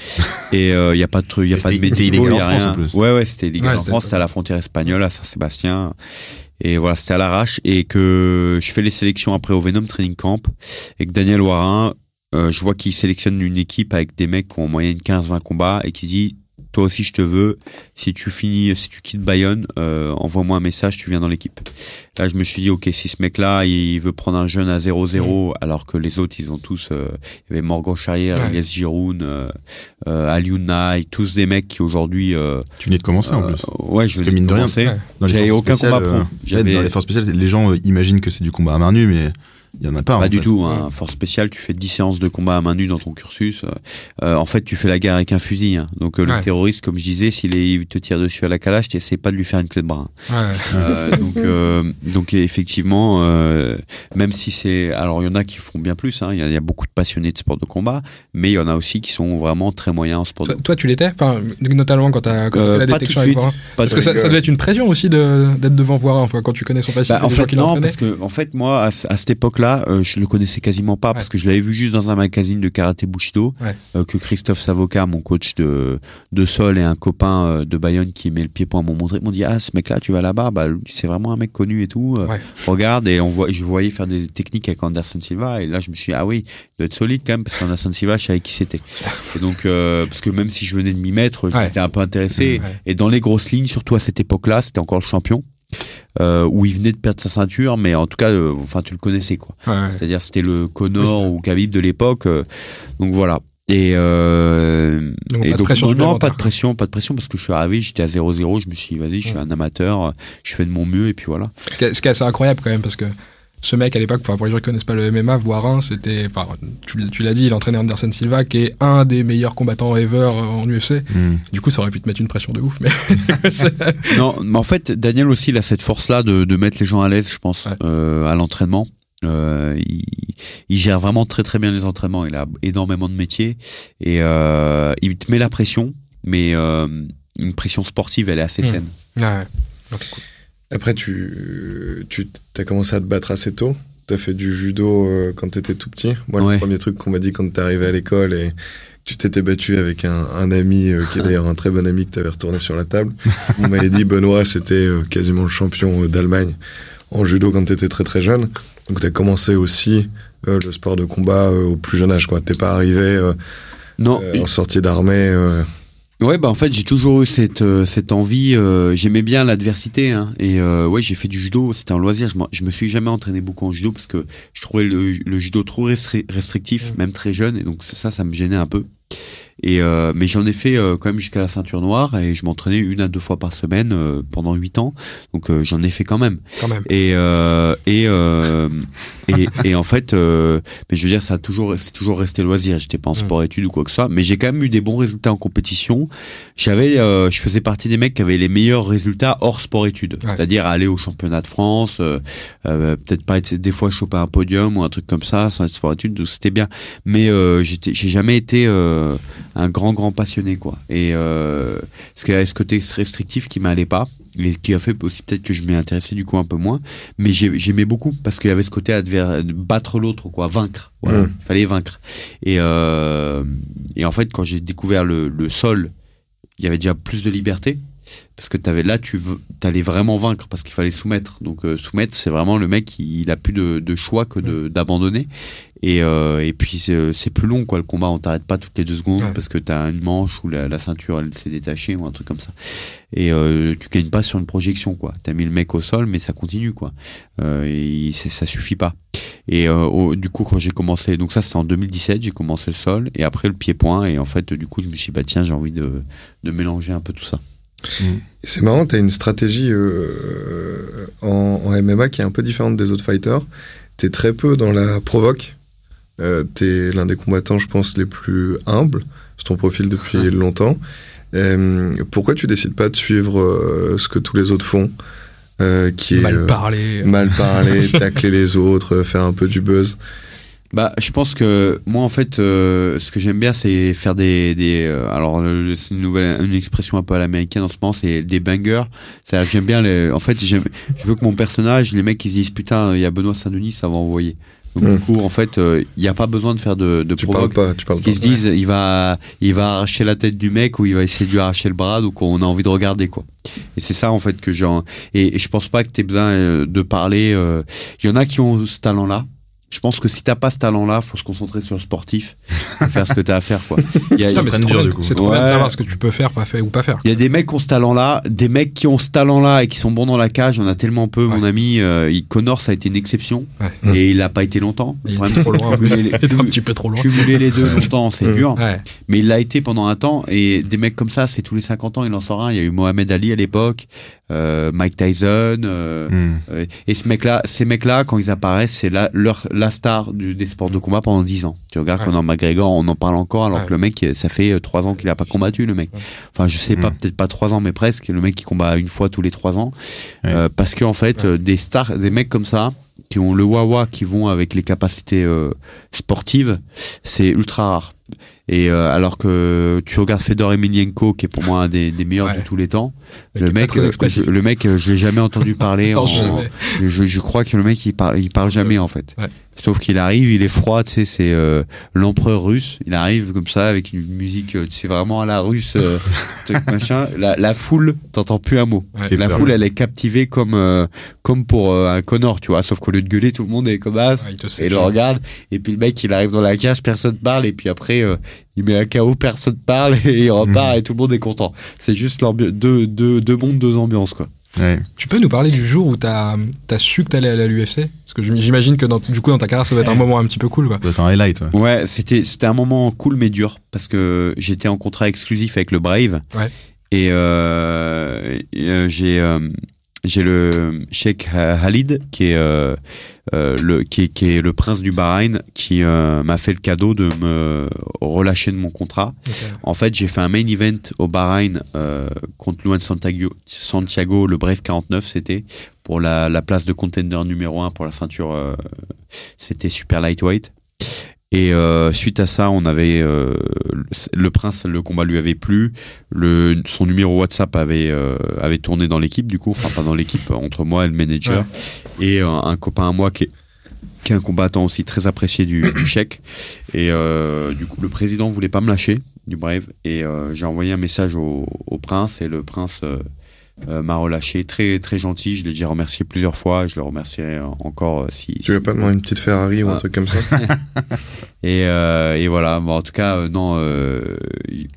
Et il y a pas de truc, il y a pas de médico, illégal y a en France, rien. en plus. Ouais, ouais, c'était illégal Ouais, en France. C'était à la frontière espagnole, à Saint-Sébastien. Et voilà, c'était à l'arrache. Et que je fais les sélections après au Venom Training Camp. Et que Daniel Warin, euh, je vois qu'il sélectionne une équipe avec des mecs qui ont en moyenne 15-20 combats et qui dit toi aussi je te veux. Si tu finis, si tu quittes Bayonne, euh, envoie-moi un message, tu viens dans l'équipe. Là, je me suis dit, ok, si ce mec-là, il veut prendre un jeune à 0-0, alors que les autres, ils ont tous, euh, il y avait Morgan Charrière, Ouais. Elias Giroun, euh, euh, tous des mecs qui aujourd'hui, Tu venais de commencer en plus. ouais, je venais mine de rien, commencer. Ouais. J'avais aucun combat pro. J'avais- Dans les forces spéciales, les gens imaginent que c'est du combat à main nue, mais il y en a pas. Pas en du fait. tout. Hein. Force spéciale, tu fais 10 séances de combat à main nue dans ton cursus. Euh, en fait, tu fais la guerre avec un fusil. hein. Donc euh, le Ouais. terroriste, comme je disais, s'il te tire dessus à la calache, t'essaies pas de lui faire une clé de bras. Ouais. Euh, donc, euh, donc effectivement, euh, même si c'est, alors il y en a qui font bien plus. hein. Il y, a- il y a beaucoup de passionnés de sport de combat, mais il y en a aussi qui sont vraiment très moyens en sport de Toi, toi, tu l'étais? Enfin, notamment quand t'as Euh, fait la pas tout détection de avec suite. Voirin. Pas Parce que ça, ça devait être une pression aussi de- d'être devant enfin, quand tu connais son passif. Bah, en fait non parce que en fait moi à, à cette époque-là euh, je le connaissais quasiment pas parce que je l'avais vu juste dans un magazine de karaté Bushido Ouais. euh, que Christophe Savoca mon coach de de sol et un copain euh, de Bayonne qui met le pied point m'ont montré m'ont dit ah ce mec là tu vas là-bas bah c'est vraiment un mec connu et tout euh, Ouais. regarde et on voit je voyais faire des techniques avec Anderson Silva et là je me suis dit, ah oui il doit être solide quand même parce qu'Anderson Silva je savais qui c'était. Et donc parce que même si je venais de m'y mettre j'étais un peu intéressé. Et dans les grosses lignes surtout à cette époque-là c'était encore le champion euh, où il venait de perdre sa ceinture, mais en tout cas, euh, enfin, tu le connaissais quoi. Ouais, ouais. C'est-à-dire, c'était le Connor ou Khabib de l'époque. euh, donc voilà. Et, Donc, et pas de pression non, non, pas de pression, pas de pression parce que je suis arrivé, j'étais à 0-0, je me suis dit, vas-y, je suis Ouais. un amateur, je fais de mon mieux et puis voilà. Ce qui est assez incroyable quand même, parce que ce mec à l'époque, enfin, pour les gens qui connaissent pas le MMA, Voirin, c'était, enfin, tu, tu l'as dit, il entraînait Anderson Silva, qui est un des meilleurs combattants ever en UFC. Hmm. Du coup, ça aurait pu te mettre une pression de ouf, mais non, mais en fait, Daniel aussi, il a cette force-là de, de mettre les gens à l'aise, je pense, Ouais. euh, à l'entraînement. Euh, il, il gère vraiment très très bien les entraînements. Il a énormément de métiers et euh, il te met la pression, mais une pression sportive, elle est assez Mm. saine. ouais, ouais. Non, c'est cool. Après, tu, tu as commencé à te battre assez tôt. Tu as fait du judo euh, quand tu étais tout petit. Moi, Ouais. le premier truc qu'on m'a dit quand tu arrivé à l'école et tu t'étais battu avec un, un ami, euh, qui est d'ailleurs un très bon ami que tu avais retourné sur la table. On m'avait dit, Benoît, c'était euh, quasiment le champion d'Allemagne en judo quand tu étais très très jeune. Donc, tu as commencé aussi le sport de combat au plus jeune âge. Tu n'es pas arrivé Non, en sortie d'armée. Ouais, bah en fait, j'ai toujours eu cette euh, cette envie. euh, J'aimais bien l'adversité, hein, et euh, ouais, j'ai fait du judo. C'était un loisir. Je, je me suis jamais entraîné beaucoup en judo parce que je trouvais le, le judo trop restri- restrictif, même très jeune, et donc ça, ça me gênait un peu. Et euh, mais j'en ai fait euh, quand même jusqu'à la ceinture noire, et je m'entraînais une à deux fois par semaine euh, pendant huit ans. Donc euh, j'en ai fait quand même. Quand même. Et euh, et, euh, et et en fait, euh, mais je veux dire, ça a toujours c'est toujours resté loisir. J'étais pas en sport études ou quoi que ce soit, mais j'ai quand même eu des bons résultats en compétition. J'avais, euh, je faisais partie des mecs qui avaient les meilleurs résultats hors sport études, Ouais. c'est-à-dire aller au championnat de France, euh, euh, peut-être pas être des fois choper un podium ou un truc comme ça sans être sport études, donc c'était bien. Mais euh, j'étais, j'ai jamais été euh, un grand grand passionné quoi. Et euh, parce qu'il y avait ce côté restrictif qui m'allait pas. Et qui a fait aussi peut-être que je m'y intéressais du coup un peu moins mais j'ai- j'aimais beaucoup parce qu'il y avait ce côté adver de battre l'autre quoi vaincre voilà Mm. fallait vaincre et euh, et en fait quand j'ai découvert le, le sol il y avait déjà plus de liberté parce que t'avais là tu veux t'allais vraiment vaincre parce qu'il fallait soumettre. Donc euh, soumettre c'est vraiment le mec qui il a plus de, de choix que d'abandonner. Et euh, et puis c'est c'est plus long quoi le combat. On t'arrête pas toutes les deux secondes Ouais. parce que t'as une manche ou la, la ceinture elle s'est détachée ou un truc comme ça. Et euh, tu gagnes pas sur une projection quoi. T'as mis le mec au sol mais ça continue quoi. Euh, et ça suffit pas. Et euh, au- du coup quand j'ai commencé donc ça c'est en 2017 j'ai commencé le sol et après le pied-point. Et en fait du coup je me suis dit bah tiens j'ai envie de de mélanger un peu tout ça C'est marrant, tu as une stratégie euh, en, en MMA qui est un peu différente des autres fighters. Tu es très peu dans la provoque. Euh, tu es l'un des combattants, je pense, les plus humbles sur ton profil depuis longtemps. Euh, pourquoi tu décides pas de suivre euh, ce que tous les autres font euh, qui est Mal euh, parlé. mal parler, tacler les autres, euh, faire un peu du buzz? Bah, je pense que moi, en fait, euh, ce que j'aime bien, c'est faire des, des euh, alors c'est une nouvelle, une expression un peu à l'américaine en ce moment, c'est des bangers. C'est j'aime bien les, en fait, j'aime, je veux que mon personnage, les mecs, ils se disent putain, il y a Benoît Saint-Denis, ça va envoyer. Donc Mm. du coup, en fait, euh, il n'y a pas besoin de faire de, de Tu parles provoque. pas, tu parles pas. se disent, il va, il va arracher la tête du mec ou il va essayer de lui arracher le bras, donc on a envie de regarder quoi. Et c'est ça en fait que j'ai. Et, et je pense pas que t'aies besoin euh, de parler. euh, Il y en a qui ont ce talent-là. Je pense que si t'as pas ce talent-là, faut se concentrer sur le sportif, faire ce que t'as à faire quoi. Il y a, c'est trop dur, bien, du coup. c'est trop bien de savoir ce que tu peux faire, pas faire ou pas faire. il y a des mecs qui ont ce talent-là, des mecs qui ont ce talent-là et qui sont bons dans la cage. On a tellement peu. Mon ami, euh, il- Connor, ça a été une exception Ouais. et il a pas été longtemps. Il était trop loin. cumuler les- un petit peu trop loin. cumuler les deux longtemps, c'est dur. Ouais. Mais il l'a été pendant un temps et des mecs comme ça, c'est tous les 50 ans, il en sort un. Il y a eu Mohamed Ali à l'époque, euh, Mike Tyson. euh, Hmm. euh, et ce mec-là, ces mecs-là, quand ils apparaissent, c'est la, leur, la star du, des sports de combat pendant 10 ans. Tu regardes Ouais. Conor McGregor, on en parle encore, alors Ouais. que le mec, ça fait 3 ans qu'il a pas combattu, le mec. Enfin, je sais pas, Mm. peut-être pas 3 ans, mais presque. Le mec qui combat une fois tous les 3 ans. Ouais. Euh, parce que en fait, Ouais. euh, des stars, des mecs comme ça, qui ont le wawa, qui vont avec les capacités euh, sportives, c'est ultra rare. Et euh, alors que tu regardes Fedor Emelianenko, qui est pour moi un des, des meilleurs Ouais. de tous les temps, Mais le mec, euh, je, le mec, euh, je l'ai jamais entendu parler. Non, en- jamais. je, je crois que le mec, il parle, il parle jamais en fait. Ouais. Sauf qu'il arrive, il est froid, tu sais, c'est euh, l'empereur russe. Il arrive comme ça avec une musique, euh, tu sais, vraiment à la russe, euh, truc machin. La, la foule, t'entends plus un mot. Ouais. La foule, elle est captivée comme euh, comme pour un Connor, tu vois. Sauf qu'au lieu de gueuler, tout le monde est comme as. Ouais, Et le regarde, et puis le mec il arrive dans la cage, personne parle, et puis après il met un KO, personne parle, et il repart, et tout le monde est content. C'est juste deux, deux, deux mondes, deux ambiances, quoi. Ouais. Tu peux nous parler du jour où t'as as su que t'allais aller à l'UFC Parce que j'imagine que dans, du coup dans ta carrière ça doit être un moment un petit peu cool quoi. Ça doit être un highlight, ouais. Ouais, c'était c'était un moment cool mais dur parce que j'étais en contrat exclusif avec le Brave. Ouais. Et, euh, et, euh, j'ai euh, j'ai le Sheikh Khalid qui est euh, euh, le qui est, qui est le prince du Bahreïn qui euh, m'a fait le cadeau de me relâcher de mon contrat. En fait, j'ai fait un main event au Bahreïn euh, contre Luan Santiago, Santiago, le Brave 49, c'était pour la, la place de contender numéro 1 pour la ceinture. euh, c'était super lightweight. Et euh, suite à ça, on avait euh, le, prince, le combat lui avait plu. Le, son numéro WhatsApp avait euh, avait tourné dans l'équipe, du coup, enfin pas dans l'équipe, entre moi et le manager et euh, un copain à moi qui est qui est un combattant aussi très apprécié du, du chèque. Et euh, du coup, le président voulait pas me lâcher du Brave. Et euh, j'ai envoyé un message au, au prince et le prince euh, euh, m'a relâché. Très très gentil. Je l'ai déjà remercié plusieurs fois. Je le remercierai encore euh, si. Tu veux pas demander une petite Ferrari ou un Ah. truc comme ça? Et, euh, et voilà. Bon, en tout cas, euh, non, euh,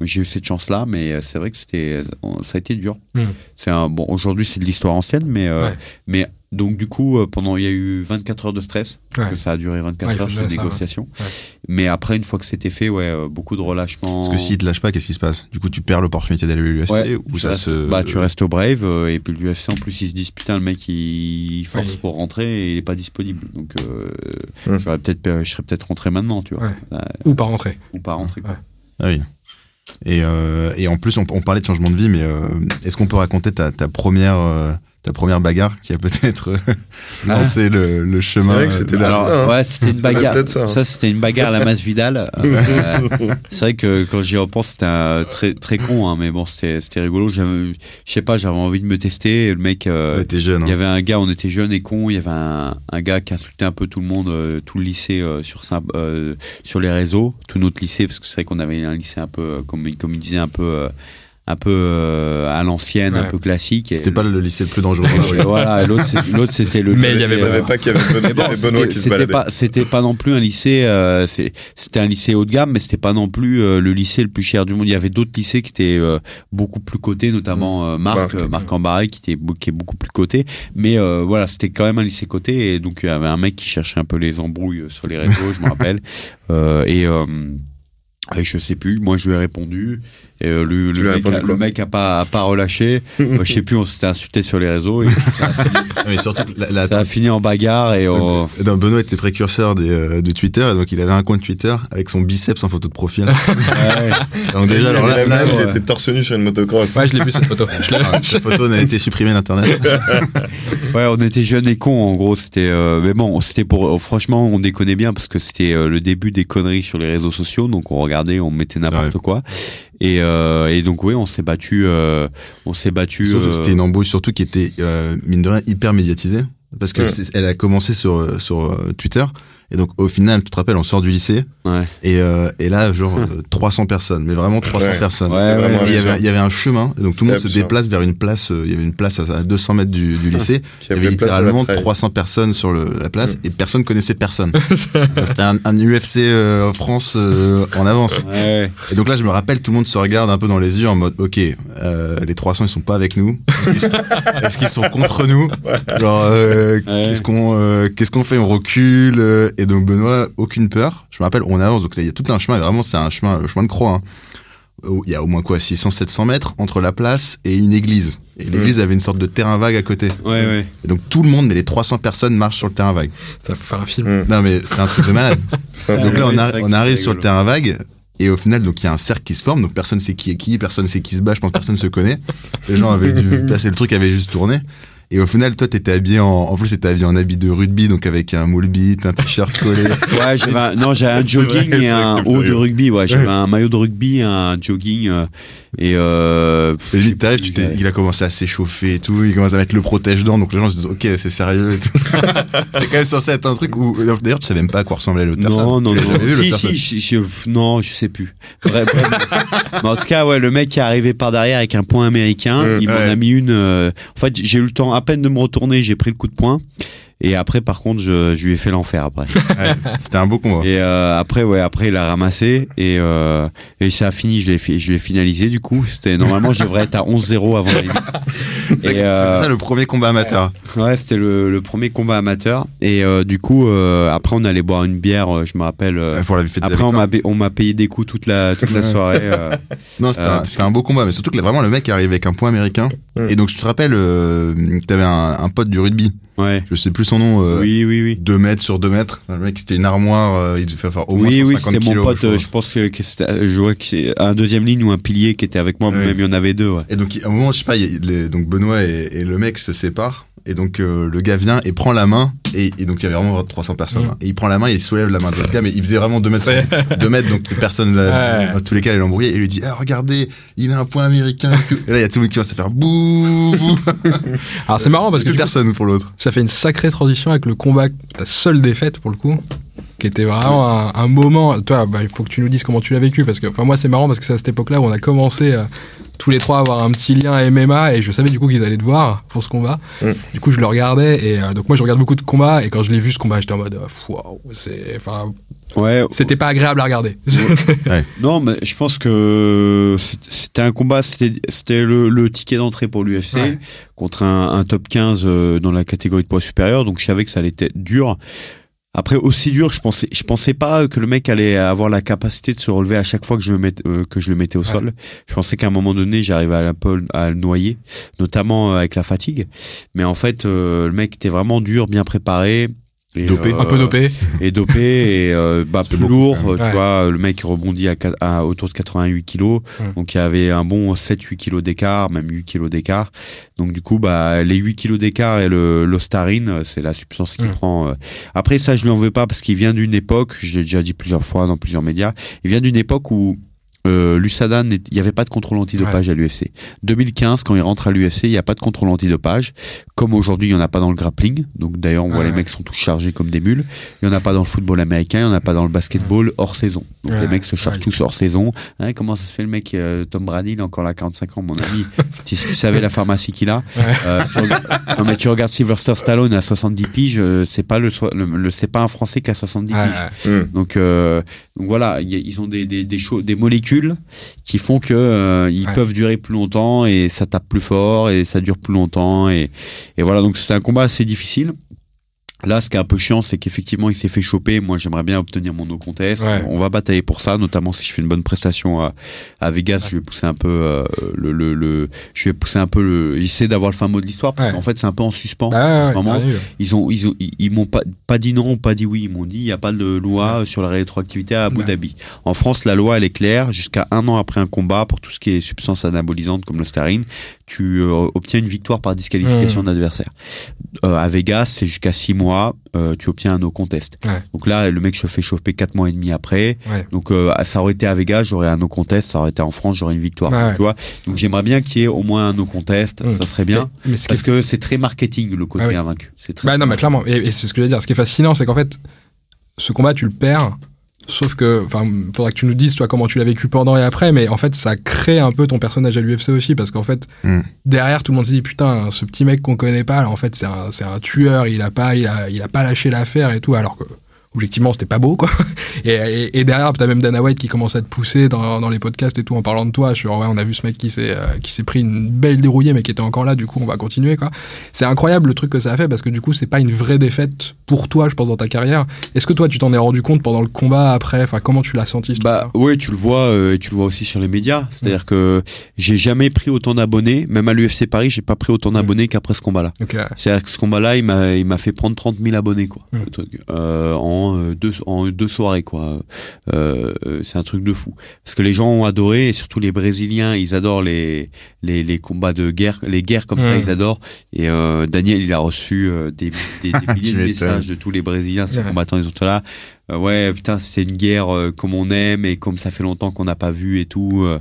j'ai eu cette chance-là, mais c'est vrai que c'était, ça a été dur. Mm. C'est un bon. Aujourd'hui, c'est de l'histoire ancienne, mais euh, Ouais. mais donc du coup, pendant il y a eu 24 heures de stress parce Ouais. que ça a duré 24 Ouais, heures cette négociation. ouais. Mais après, une fois que c'était fait, ouais, beaucoup de relâchement. Parce que s'il te lâche pas, qu'est-ce qui se passe? Du coup, tu perds l'opportunité d'aller à l'UFC Ouais, ou tu ça restes- se. Bah, tu restes au Brave et puis l'UFC en plus ils se disent putain le mec il force Ouais. pour rentrer et il est pas disponible donc euh, Hmm. j'aurais peut-être je serais peut-être rentré maintenant tu vois Ouais. Euh, Ou pas rentrer. ou pas rentrer quoi. Ah oui. Et, euh, et en plus, on, on parlait de changement de vie, mais euh, est-ce qu'on peut raconter ta, ta première euh, ta première bagarre qui a peut-être euh, lancé le, le chemin vrai que euh, c'était là. Alors, ça, hein. ouais, c'était une bagarre. ça, hein. Ça, c'était une bagarre à la masse Vidal. Euh, c'est vrai que quand j'y repense, c'était un- très très con, hein, mais bon, c'était c'était rigolo. Je sais pas, j'avais envie de me tester. Et le mec, euh, t'es jeune. il y avait un gars, on était jeunes et cons. Il y avait un, un gars qui insultait un peu tout le monde, euh, tout le lycée euh, sur euh, sur les réseaux, tout notre lycée, parce que c'est vrai qu'on avait un lycée un peu, euh, comme comme il disait, un peu. Euh, un peu euh, à l'ancienne, un peu classique. C'était pas le lycée le plus dangereux. voilà, l'autre c'était le. Mais il y avait pas- savais pas qu'il y avait Benoît, bon, il y avait Benoît c'était- qui se baladait. pas c'était pas non plus un lycée euh, c'est- c'était un lycée haut de gamme mais c'était pas non plus euh, le lycée le plus cher du monde il y avait d'autres lycées qui étaient euh, beaucoup plus cotés notamment euh, Marc Marc, euh, Marc Ambaré qui était qui est beaucoup plus coté mais euh, voilà c'était quand même un lycée coté et donc il y avait un mec qui cherchait un peu les embrouilles sur les réseaux je me rappelle Euh, et euh, et je sais plus, moi je lui ai répondu. Et euh, le, le, mec, a, le mec a pas, a pas relâché. Euh, je sais plus, on s'était insulté sur les réseaux. Et ça, a fini, Mais surtout, la, la- ça a fini en bagarre et on, Non, Benoît était précurseur des, euh, de Twitter, et donc il avait un compte Twitter avec son biceps en photo de profil. Ouais. donc déjà, il alors là, il ouais. était torse nu sur une motocross. Ouais, je l'ai vu cette photo. Je l'ai- Ah, cette photo n'a été supprimée d'internet. Ouais, on était jeunes et cons en gros. C'était, euh, mais bon, c'était pour. franchement, on déconnait bien parce que c'était euh, le début des conneries sur les réseaux sociaux. Donc on regardait, on mettait n'importe quoi. Et, euh, et donc oui, on s'est battu. euh, on s'est battu. Sauf que euh, c'était une embrouille surtout qui était, euh, mine de rien, hyper médiatisée. Parce que Ouais. c'est- elle a commencé sur, sur Twitter. Et donc, au final, tu te rappelles, on sort du lycée. Ouais. Et, euh, et là, genre, euh, 300 personnes. Mais vraiment 300 Ouais. personnes. Ouais, il y avait, il y avait un chemin. Et donc, tout le monde se déplace vers une place. euh, Il y avait une place à, à 200 mètres du, du lycée. Il y avait littéralement trail. 300 personnes sur le, la place. Mm. Et personne connaissait personne. C'était un, un UFC euh, en France euh, en avance. Ouais. Et donc là, je me rappelle, tout le monde se regarde un peu dans les yeux en mode, ok, euh, les 300 ils sont pas avec nous. Est-ce qu'ils sont contre nous? Genre, euh, Ouais. qu'est-ce qu'on, euh, qu'est-ce qu'on fait? On recule. Et donc Benoît, aucune peur. Je me rappelle, on avance. Donc là, il y a tout un chemin. et Vraiment, c'est un chemin, le chemin de croix. hein. Il y a au moins quoi, 600, 700 mètres entre la place et une église. Et l'église avait une sorte de terrain vague à côté. Ouais, ouais. Et donc tout le monde, mais les 300 personnes marchent sur le terrain vague. Ça faut faire un film. Non mais c'était un truc de malade. Donc là, on, a- arrive sur le terrain vague. Et au final, donc il y a un cercle qui se forme, donc personne sait qui est qui, personne sait qui se bat, je pense que personne se connaît. Les gens avaient dû passer le truc, avait juste tourné. Et au final, toi, t'étais habillé en, en plus, t'étais habillé en habit de rugby, donc avec un moule bite, un t-shirt collé. Ouais, j'avais un- non, j'avais un vrai, jogging et un haut de rugby. Ouais, j'avais un maillot de rugby, un jogging euh, et euh, Et lui, t'arrives, tu t'es- il a commencé à s'échauffer et tout, il commence à mettre le protège-dents, donc les gens se disent, ok, c'est sérieux et tout. c'est quand même censé être un truc où, d'ailleurs, tu savais même pas à quoi ressemblait l'autre personne. Non, non, non. Si, si, je, je- non, je sais plus. Bref, bref. Mais en tout cas, ouais, le mec qui est arrivé par derrière avec un point américain, Mm, il m'en ouais. a mis une. euh, en fait, j'ai eu le temps à peine de me retourner, j'ai pris le coup de poing. Et après, par contre, je, je lui ai fait l'enfer après. Ouais, C'était un beau combat. Et euh, après, ouais, après, il a ramassé et euh, et ça a fini. Je l'ai fi- je l'ai finalisé du coup. C'était normalement, je devrais être à 11-0 avant la limite. C'est Et euh, ça le premier combat amateur. Ouais, c'était le, le premier combat amateur. Et euh, du coup, euh, après, on allait boire une bière. euh, Je me rappelle. euh, Pour la fête de la après, on victoire. m'a pa- on m'a payé des coups toute la toute la soirée. euh. Non, c'était Euh, un, c'était un beau combat, mais surtout que là, vraiment le mec est arrivé avec un point américain. Mm. Et donc, je te rappelle, euh, que t'avais un, un pote du rugby. Ouais. Je sais plus son nom. Euh, Oui, oui, oui. 2 mètres sur 2 mètres. Le mec, c'était une armoire. euh, il devait faire au moins Oui, oui, 150 c'était mon pote. je euh, pense. Je pense que, que c'était, euh, je vois que c'est un deuxième ligne ou un pilier qui était avec moi. Ouais. Même il y en avait deux. Ouais. Et donc, à un moment, je sais pas, les- donc Benoît et, et le mec se séparent. Et donc, euh, le gars vient et prend la main. Et, et donc, il y avait vraiment 300 personnes. Mm. hein. Et il prend la main, il soulève la main de l'autre gars, mais il faisait vraiment 2 mètres sur Ouais. 2 mètres, donc personne, là, dans tous les cas, elle l'embrouillait. Et il lui dit, ah, regardez, il a un point américain et tout. Et là, il y a tout le monde qui va se faire bouh, bouh. Alors c'est marrant parce que Plus personne pour l'autre. ça fait une sacrée transition avec le combat, ta seule défaite pour le coup, qui était vraiment un, un moment. Toi, bah, il faut que tu nous dises comment tu l'as vécu parce que, enfin, moi, c'est marrant parce que c'est à cette époque-là où on a commencé euh, tous les trois avoir un petit lien MMA et je savais du coup qu'ils allaient te voir pour ce combat. Mm. Du coup, je le regardais et euh, donc moi, je regarde beaucoup de combats et quand je l'ai vu ce combat, j'étais en mode, euh, waouh, c'est, enfin, Ouais. c'était pas agréable à regarder. Non, mais je pense que c'était un combat, c'était le, le ticket d'entrée pour l'UFC Ouais. contre un, un top 15 euh, dans la catégorie de poids supérieur, donc je savais que ça allait être dur. Après aussi dur, je pensais je pensais pas que le mec allait avoir la capacité de se relever à chaque fois que je le mette, euh, que je le mettais au Ouais. sol. Je pensais qu'à un moment donné, j'arrivais à, un peu à le noyer, notamment euh, avec la fatigue. Mais en fait, euh, le mec était vraiment dur, bien préparé. Et, Dopé. un peu dopé. et dopé et euh, bah, plus beaucoup, lourd tu Ouais. vois le mec rebondit à, autour de 88 kilos Mm. donc il y avait un bon 7-8 kilos d'écart même 8 kilos d'écart donc du coup bah les 8 kilos d'écart et le l'ostarine c'est la substance qui Mm. prend euh. après ça je lui en veux pas parce qu'il vient d'une époque j'ai déjà dit plusieurs fois dans plusieurs médias il vient d'une époque où euh, l'USADA, il n'y avait pas de contrôle antidopage à l'UFC. 2015, quand il rentre à l'UFC, il n'y a pas de contrôle antidopage. Comme aujourd'hui, il n'y en a pas dans le grappling. Donc d'ailleurs, on voit Ouais, les mecs sont tous chargés comme des mules. Il n'y en a pas dans le football américain, il n'y en a pas dans le basketball hors saison. Donc Ouais, les mecs se chargent ouais. tous hors saison. Hein, comment ça se fait le mec, euh, Tom Brady, il a encore là 45 ans, mon ami. si tu savais la pharmacie qu'il a. Euh, tu regardes- non mais tu regardes Sylvester Stallone à 70 piges, euh, c'est pas le, so- le, le- c'est pas un français qui a 70 Ouais, piges. ouais. Hmm. Donc, euh, donc voilà, il y a- ils ont des, des, des molécules qui font que euh, ils Ouais. peuvent durer plus longtemps et ça tape plus fort et ça dure plus longtemps et, et voilà donc c'est un combat assez difficile. Là, ce qui est un peu chiant, c'est qu'effectivement, il s'est fait choper. Moi, j'aimerais bien obtenir mon no contest. Ouais. On va batailler pour ça, notamment si je fais une bonne prestation à, à Vegas. Je vais pousser un peu euh, le, le, le, je vais pousser un peu le. J'essaie d'avoir le fin mot de l'histoire parce Ouais. qu'en fait, c'est un peu en suspens Bah, en ouais, ce moment. Ils ont, ils ont, ils, ils m'ont pas, pas dit non, pas dit oui. Ils m'ont dit, il n'y a pas de loi sur la rétroactivité à Abu. Dhabi. En France, la loi, elle est claire. Jusqu'à un an après un combat, pour tout ce qui est substance anabolisante comme le stérine, tu euh, obtiens une victoire par disqualification Mmh. d'adversaire. Euh, à Vegas, c'est jusqu'à six mois, euh, tu obtiens un no contest. Ouais. Donc là, le mec se fait chauffer quatre mois et demi après. Ouais. Donc ça aurait été à Vegas, j'aurais un no contest. Ça aurait été en France, j'aurais une victoire. Ouais. Tu vois? Donc j'aimerais bien qu'il y ait au moins un no contest. Mmh. Ça serait bien. Mais, mais ce Parce que c'est très marketing le côté Ah invaincu. C'est très Bah non, mais clairement. Et, et c'est ce que je veux dire. Ce qui est fascinant, c'est qu'en fait, ce combat, tu le perds. Sauf que, enfin, faudra que tu nous dises, toi, comment tu l'as vécu pendant et après, mais en fait, ça crée un peu ton personnage à l'UFC aussi, parce qu'en fait, Mm. derrière, tout le monde se dit, putain, ce petit mec qu'on connaît pas, là, en fait, c'est un, c'est un tueur, il a pas, il a, il a pas lâché l'affaire et tout, alors que, objectivement, c'était pas beau, quoi. Et, et, et derrière, t'as même Dana White qui commence à te pousser dans, dans les podcasts et tout, en parlant de toi, sur, ouais, on a vu ce mec qui s'est, euh, qui s'est pris une belle dérouillée, mais qui était encore là, du coup, on va continuer, quoi. C'est incroyable le truc que ça a fait, parce que du coup, c'est pas une vraie défaite pour toi, je pense, dans ta carrière. Est-ce que toi, tu t'en es rendu compte pendant le combat, après, enfin, comment tu l'as senti, Bah oui, tu le vois, euh, et tu le vois aussi sur les médias. C'est-à-dire que j'ai jamais pris autant d'abonnés, même à l'UFC Paris, j'ai pas pris autant d'abonnés qu'après ce combat-là. Ok, ouais. C'est-à-dire que ce combat-là, il m'a, il m'a fait prendre 30 000 abonnés, quoi. Mm. Le truc. Euh, en euh, deux, en deux soirées, quoi. Euh, euh, c'est un truc de fou. Parce que les gens ont adoré, et surtout les Brésiliens, ils adorent les, les, les combats de guerre, les guerres comme ça, ils adorent. Et euh, Daniel, il a reçu des, des, des milliers de messages de tous les Brésiliens, ces combattants, ils sont là. Euh, ouais, putain, c'est une guerre euh, comme on aime et comme ça fait longtemps qu'on n'a pas vu et tout. euh.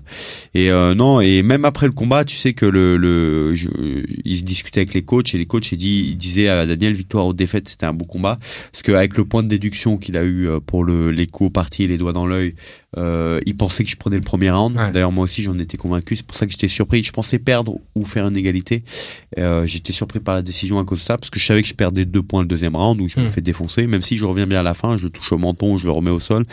Et euh, non, et même après le combat, tu sais que le, le je, il discutait avec les coachs et les coachs, disait à Daniel, victoire ou défaite, c'était un beau combat. Parce qu'avec le point de déduction qu'il a eu pour le, les coups au parti et les doigts dans l'œil, euh, il pensait que je prenais le premier round. Ouais. D'ailleurs, moi aussi, j'en étais convaincu. C'est pour ça que j'étais surpris. Je pensais perdre ou faire une égalité. Euh, j'étais surpris par la décision à cause de ça, parce que je savais que je perdais deux points le deuxième round où je me Hmm. fais défoncer. Même si je reviens bien à la fin, je touche au menton, je le remets au sol,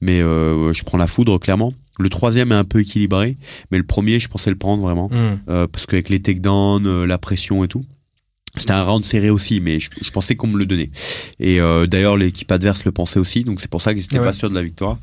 mais euh, je prends la foudre clairement. Le troisième est un peu équilibré, mais le premier, je pensais le prendre vraiment, Mm. euh, parce qu'avec les takedowns, la pression et tout. C'était un round serré aussi, mais je, je pensais qu'on me le donnait. Et euh, d'ailleurs, l'équipe adverse le pensait aussi, donc c'est pour ça que j'étais Ah ouais. pas sûr de la victoire.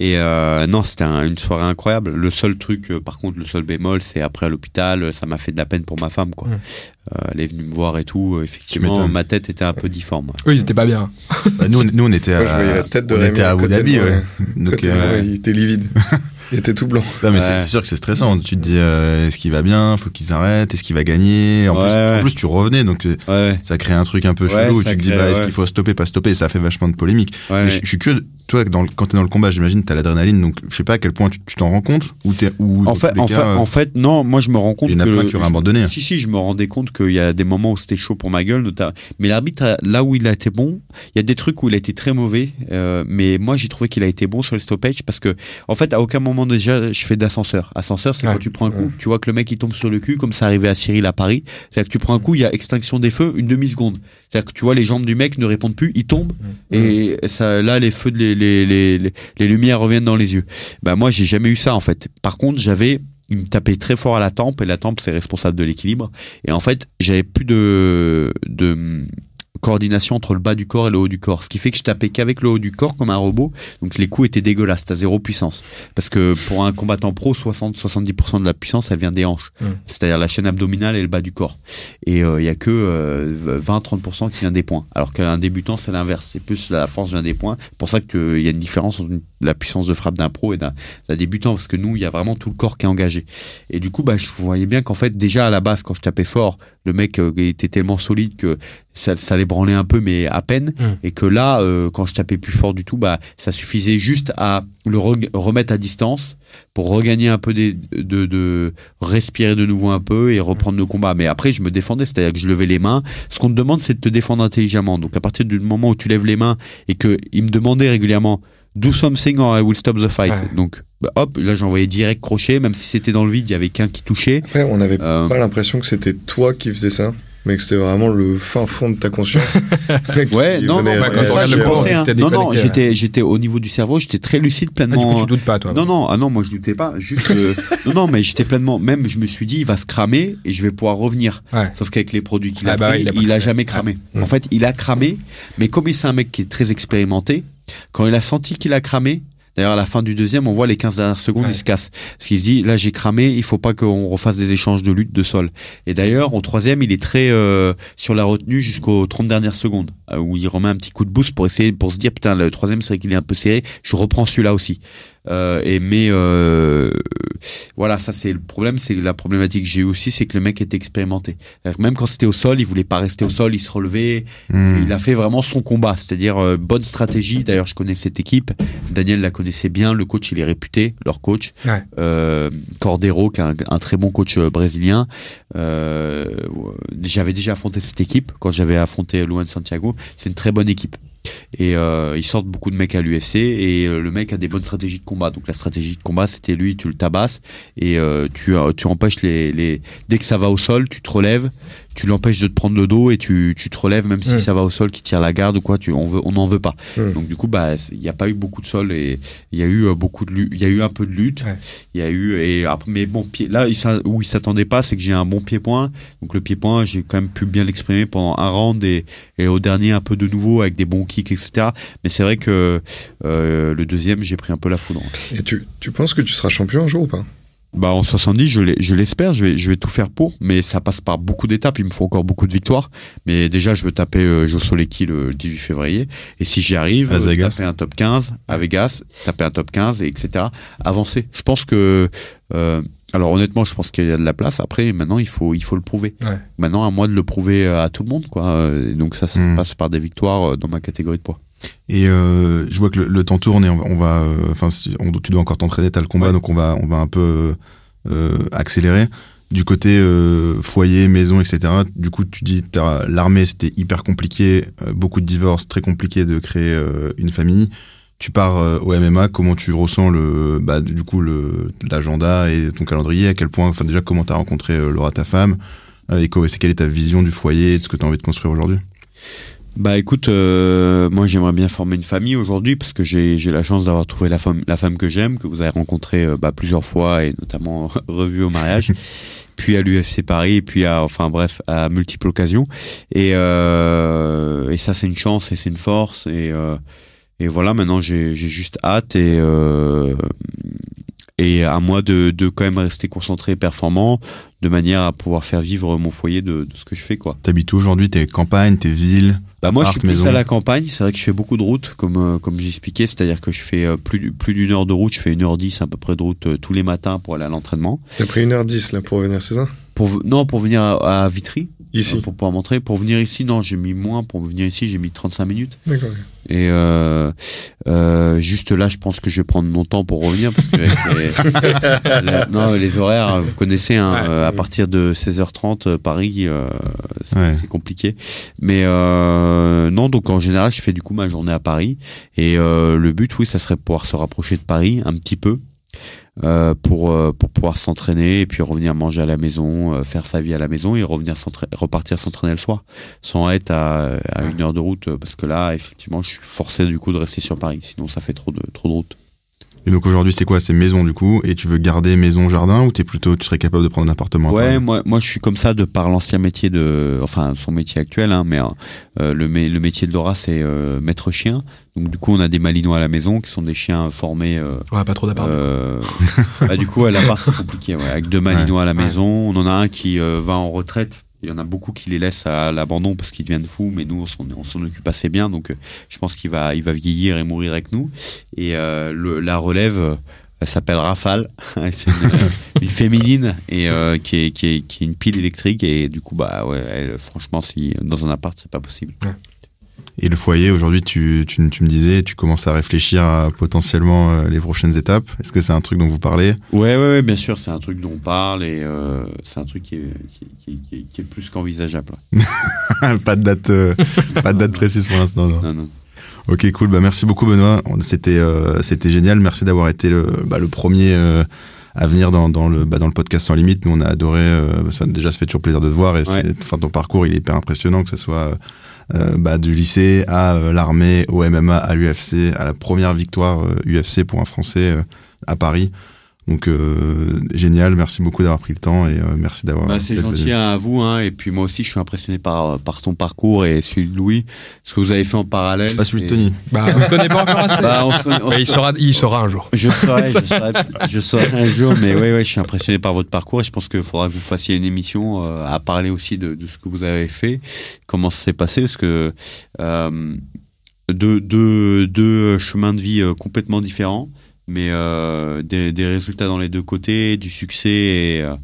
Et euh, non, c'était un- une soirée incroyable. Le seul truc, euh, par contre, le seul bémol, c'est après à l'hôpital, euh, ça m'a fait de la peine pour ma femme, quoi. Euh, elle est venue me voir et tout. Effectivement, ma tête était un peu difforme. Eux, ils étaient pas bien. Bah, nous, on- nous, on était Moi, je voyais à, la tête de on était à Abu Dhabi, ouais. Donc, euh, il était livide. il était tout blanc. non, mais Ouais. c'est sûr que c'est stressant. Tu te dis, euh, est-ce qu'il va bien? Faut qu'ils arrêtent. Est-ce qu'il va gagner? En, Ouais, plus, ouais. en plus, tu revenais, donc euh, Ouais, ça crée un truc un peu Ouais, chelou où tu te dis, bah, est-ce qu'il faut stopper, pas stopper? Et ça fait vachement de polémique. ouais. Mais je, je suis que, toi, dans, le- quand t'es dans le combat, j'imagine, t'as l'adrénaline, donc je sais pas à quel point tu t'en rends compte, ou t'es, ou, En fait, tous les en, cas, fait, euh, en fait, non, moi je me rends compte il y en a que plein qui auraient abandonné. Si, si, je me rendais compte qu'il y a des moments où c'était chaud pour ma gueule. notamment- Mais l'arbitre, a- là où il a été bon, il y a des trucs où il a été très mauvais. euh, mais moi, j'ai trouvé qu'il a été bon sur le stoppage parce que, en fait, à aucun moment déjà, je fais d'ascenseur. Ascenseur, c'est Ouais. quand tu prends un coup, tu vois que le mec il tombe sur le cul, comme ça arrivait à Cyril à Paris. C'est-à-dire que tu prends un coup, il y a extinction des feux, une demi-seconde. C'est-à-dire que tu vois les jambes du mec ne répondent plus, il tombe et ça, là, les feux, de les, les, les, les, lumières reviennent dans les yeux. Bah moi, j'ai jamais eu ça en fait. Par contre, j'avais il me tapait très fort à la tempe et la tempe c'est responsable de l'équilibre et en fait j'avais plus de de coordination entre le bas du corps et le haut du corps. Ce qui fait que je tapais qu'avec le haut du corps comme un robot donc les coups étaient dégueulasses t'as zéro puissance. Parce que pour un combattant pro 60 70% de la puissance elle vient des hanches. Mm. c'est-à-dire la chaîne abdominale et le bas du corps. Et euh, il y a que 20 30% qui vient des points alors qu'un débutant c'est l'inverse. C'est plus la force vient des points c'est pour ça qu'il y a une différence entre une la puissance de frappe d'un pro et d'un débutant parce que nous il y a vraiment tout le corps qui est engagé. Et du coup bah je voyais bien qu'en fait déjà à la base quand je tapais fort le mec euh, était tellement solide que ça, ça allait branler un peu mais à peine. Mm. et que là euh, quand je tapais plus fort du tout bah ça suffisait juste à le re- remettre à distance pour regagner un peu des, de, de respirer de nouveau un peu et reprendre le combat. Mais après je me défendais c'est-à-dire que je levais les mains. Ce qu'on te demande c'est de te défendre intelligemment. Donc à partir du moment où tu lèves les mains et que il me demandait régulièrement do something or I will stop the fight Ouais. donc bah, hop là j'envoyais direct crochet même si c'était dans le vide il y avait qu'un qui touchait Après, on n'avait Euh, pas l'impression que c'était toi qui faisais ça, mais que c'était vraiment le fin fond de ta conscience. Ouais, non, non, venait bah, ça, je pensais, hein. Non, non, j'étais, j'étais au niveau du cerveau, j'étais très lucide, Ah, du coup, pleinement. tu doutes pas, toi. non, non, ah non, moi je doutais pas. Juste, euh, non, non, mais j'étais pleinement. Même, je me suis dit, il va se cramer et je vais pouvoir revenir. Ouais. Sauf qu'avec les produits qu'il a Ah bah pris, il a il a jamais cramé. En fait, il a cramé, mais comme c'est un mec qui est très expérimenté, quand il a senti qu'il a cramé. D'ailleurs, à la fin du deuxième, on voit les 15 dernières secondes, Ouais. il se casse. Parce qu'il se dit, là, j'ai cramé, il faut pas qu'on refasse des échanges de lutte de sol. Et d'ailleurs, au troisième, il est très euh, sur la retenue jusqu'aux 30 dernières secondes, euh, où il remet un petit coup de boost pour essayer, pour se dire, putain, le troisième, c'est vrai qu'il est un peu serré, je reprends celui-là aussi. Euh, et mais euh, voilà, ça c'est le problème, c'est la problématique que j'ai eu aussi, c'est que le mec était expérimenté. Même quand c'était au sol, il voulait pas rester au sol, il se relevait, Hmm. il a fait vraiment son combat, c'est-à-dire euh, bonne stratégie. D'ailleurs, je connais cette équipe. Daniel la connaissait bien. Le coach, il est réputé, leur coach. Ouais. Euh, Cordero, qui est un, un très bon coach brésilien. Euh, j'avais déjà affronté cette équipe quand j'avais affronté Luan Santiago. C'est une très bonne équipe. Et euh, ils sortent beaucoup de mecs à l'UFC et euh, le mec a des bonnes stratégies de combat. Donc la stratégie de combat, c'était lui, tu le tabasses et euh, tu, euh, tu empêches les, les... Dès que ça va au sol, tu te relèves, tu l'empêches de te prendre le dos et tu, tu te relèves même si ça va au sol, qui tire la garde ou quoi, tu, on veut, on n'en veut pas. Donc du coup, bah, il n'y a pas eu beaucoup de sol et il y a eu euh, beaucoup de il y a eu un peu de lutte. Ouais. Il y a eu et mais bon, pied, là où il s'attendait pas, c'est que j'ai un bon pied-point. Donc le pied-point, j'ai quand même pu bien l'exprimer pendant un round et, et au dernier un peu de nouveau avec des bons kicks, etc. Mais c'est vrai que euh, le deuxième, j'ai pris un peu la foudre. Et tu, tu penses que tu seras champion un jour ou pas? Bah en 70, je l'espère, je vais, je vais tout faire pour, mais ça passe par beaucoup d'étapes, il me faut encore beaucoup de victoires. Mais déjà, je veux taper euh, Joe Solecki le 18 février, et si j'y arrive, À euh, Vegas. taper un top 15 à Vegas, taper un top 15, et etc. Avancer. Je pense que, euh, alors honnêtement, je pense qu'il y a de la place. Après, maintenant, il faut, il faut le prouver. Ouais. Maintenant, à moi de le prouver à tout le monde, quoi. Euh, Donc ça, ça Mm. passe par des victoires dans ma catégorie de poids. Et euh, je vois que le, le temps tourne et on va, on va, euh, enfin, si- tu dois encore t'entraîner, t'as le combat, Ouais. donc on va, on va un peu euh, accélérer. Du côté euh, foyer, maison, etc. Du coup, tu dis, l'armée, c'était hyper compliqué, beaucoup de divorces, très compliqué de créer une famille. Tu pars au MMA, comment tu ressens le, bah, du coup, le l'agenda et ton calendrier, à quel point, enfin déjà, comment t'as rencontré Laura, ta femme, et c'est quelle est ta vision du foyer, et de ce que t'as envie de construire aujourd'hui? Bah écoute, euh, moi j'aimerais bien former une famille aujourd'hui parce que j'ai j'ai la chance d'avoir trouvé la femme la femme que j'aime que vous avez rencontrée euh, bah, plusieurs fois et notamment revue au mariage, puis à l'UFC Paris, puis à enfin bref à multiples occasions. Et euh, et ça c'est une chance et c'est une force et euh, et voilà maintenant j'ai j'ai juste hâte et euh, et à moi de de quand même rester concentré et performant de manière à pouvoir faire vivre mon foyer de, de ce que je fais quoi. T'habites où aujourd'hui? T'es campagne, t'es ville Bah moi, je suis plus maison. à la campagne. C'est vrai que je fais beaucoup de routes, comme euh, comme j'expliquais, c'est-à-dire que je fais euh, plus plus d'une heure de route. Je fais une heure dix à peu près de route euh, tous les matins pour aller à l'entraînement. T'as pris 1h10 là pour venir, c'est ça? Pour non, pour venir à, à Vitry, Ici. euh, pour pouvoir montrer. Pour venir ici, non, j'ai mis moins. Pour venir ici, j'ai mis 35 minutes. D'accord. Et euh, euh, juste là, je pense que je vais prendre mon temps pour revenir parce que les, la- non, les horaires, vous connaissez, hein, Ouais. euh, à partir de 16h30 euh, Paris, euh, c'est Ouais. compliqué. Mais euh, non, donc en général, je fais du coup ma journée à Paris. Et euh, le but, oui, ça serait de pouvoir se rapprocher de Paris un petit peu. Euh, pour euh, pour pouvoir s'entraîner et puis revenir manger à la maison, euh, faire sa vie à la maison et revenir repartir s'entraîner le soir sans être à, à une heure de route parce que là effectivement je suis forcé du coup de rester sur Paris sinon ça fait trop de trop de route. Et donc aujourd'hui, c'est quoi? C'est maison du coup, et tu veux garder maison jardin ou t'es plutôt, tu serais capable de prendre un appartement Ouais, moi moi je suis comme ça de par l'ancien métier de enfin son métier actuel hein, mais euh, le mé- le métier de Laura c'est euh, maître chien. Donc du coup on a des malinois à la maison qui sont des chiens formés euh, Ouais, pas trop d'appart. Euh, bah, du coup, à la part, c'est compliqué. Ouais. Avec deux malinois à la Ouais. maison, on en a un qui euh, va en retraite il y en a beaucoup qui les laissent à l'abandon parce qu'ils deviennent fous, mais nous, on s'en occupe assez bien. Donc, euh, je pense qu'il va, il va vieillir et mourir avec nous. Et euh, la relève, euh, elle s'appelle Rafale. c'est une, féminine et qui, est, qui, est, qui est une pile électrique. Et du coup, bah ouais, franchement, si dans un appart, c'est pas possible. Et le foyer, aujourd'hui, tu, tu, tu, me disais, tu commences à réfléchir à potentiellement euh, les prochaines étapes. Est-ce que c'est un truc dont vous parlez? Ouais, ouais, ouais, bien sûr, c'est un truc dont on parle et euh, c'est un truc qui est, qui, qui, qui est plus qu'envisageable. pas de date, euh, pas de date précise pour l'instant. Non. non, non. Ok, cool. Bah merci beaucoup, Benoît. C'était, euh, c'était génial. Merci d'avoir été le, bah, le premier à venir dans, dans le bah, dans le podcast sans limite. Nous, on a adoré. ça déjà, ça fait toujours plaisir de te voir et ouais. enfin ton parcours, il est hyper impressionnant que ce soit euh, bah, du lycée à euh, l'armée, au MMA, à l'UFC, à la première victoire euh, UFC pour un Français à Paris. Donc euh, génial, merci beaucoup d'avoir pris le temps et euh, merci d'avoir. Bah, c'est gentil venu. à vous, hein, et puis moi aussi je suis impressionné par par ton parcours et celui de Louis, ce que vous avez fait en parallèle. Pas celui de Tony. Bah on se connaît pas encore assez. bah, on se connaît, on il sera il sera un jour. Je saurai, je saurai, je saurai un jour, mais ouais ouais, je suis impressionné par votre parcours et je pense qu'il faudra que vous fassiez une émission euh, à parler aussi de, de ce que vous avez fait, comment ça s'est passé, parce que euh, deux, deux, deux chemins de vie complètement différents mais euh, des, des, résultats dans les deux côtés, du succès et, euh,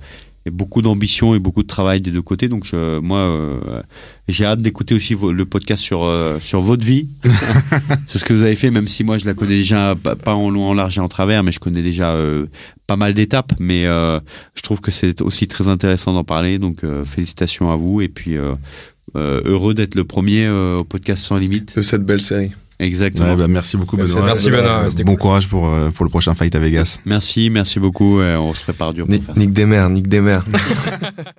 et beaucoup d'ambition et beaucoup de travail des deux côtés. Donc je, moi, euh, j'ai hâte d'écouter aussi le podcast sur euh, sur votre vie. c'est ce que vous avez fait, même si moi je la connais déjà pas en long, en large et en travers, mais je connais déjà euh, pas mal d'étapes. Mais je trouve que c'est aussi très intéressant d'en parler. Donc félicitations à vous et puis heureux d'être le premier au podcast sans limite de cette belle série. Exactement. Ouais, bah, merci beaucoup, Benoît. Merci, Benoît. Bon cool. courage pour, pour le prochain fight à Vegas. Merci, merci beaucoup. On se prépare dur. Nick, Nick Demer, Nick Demer.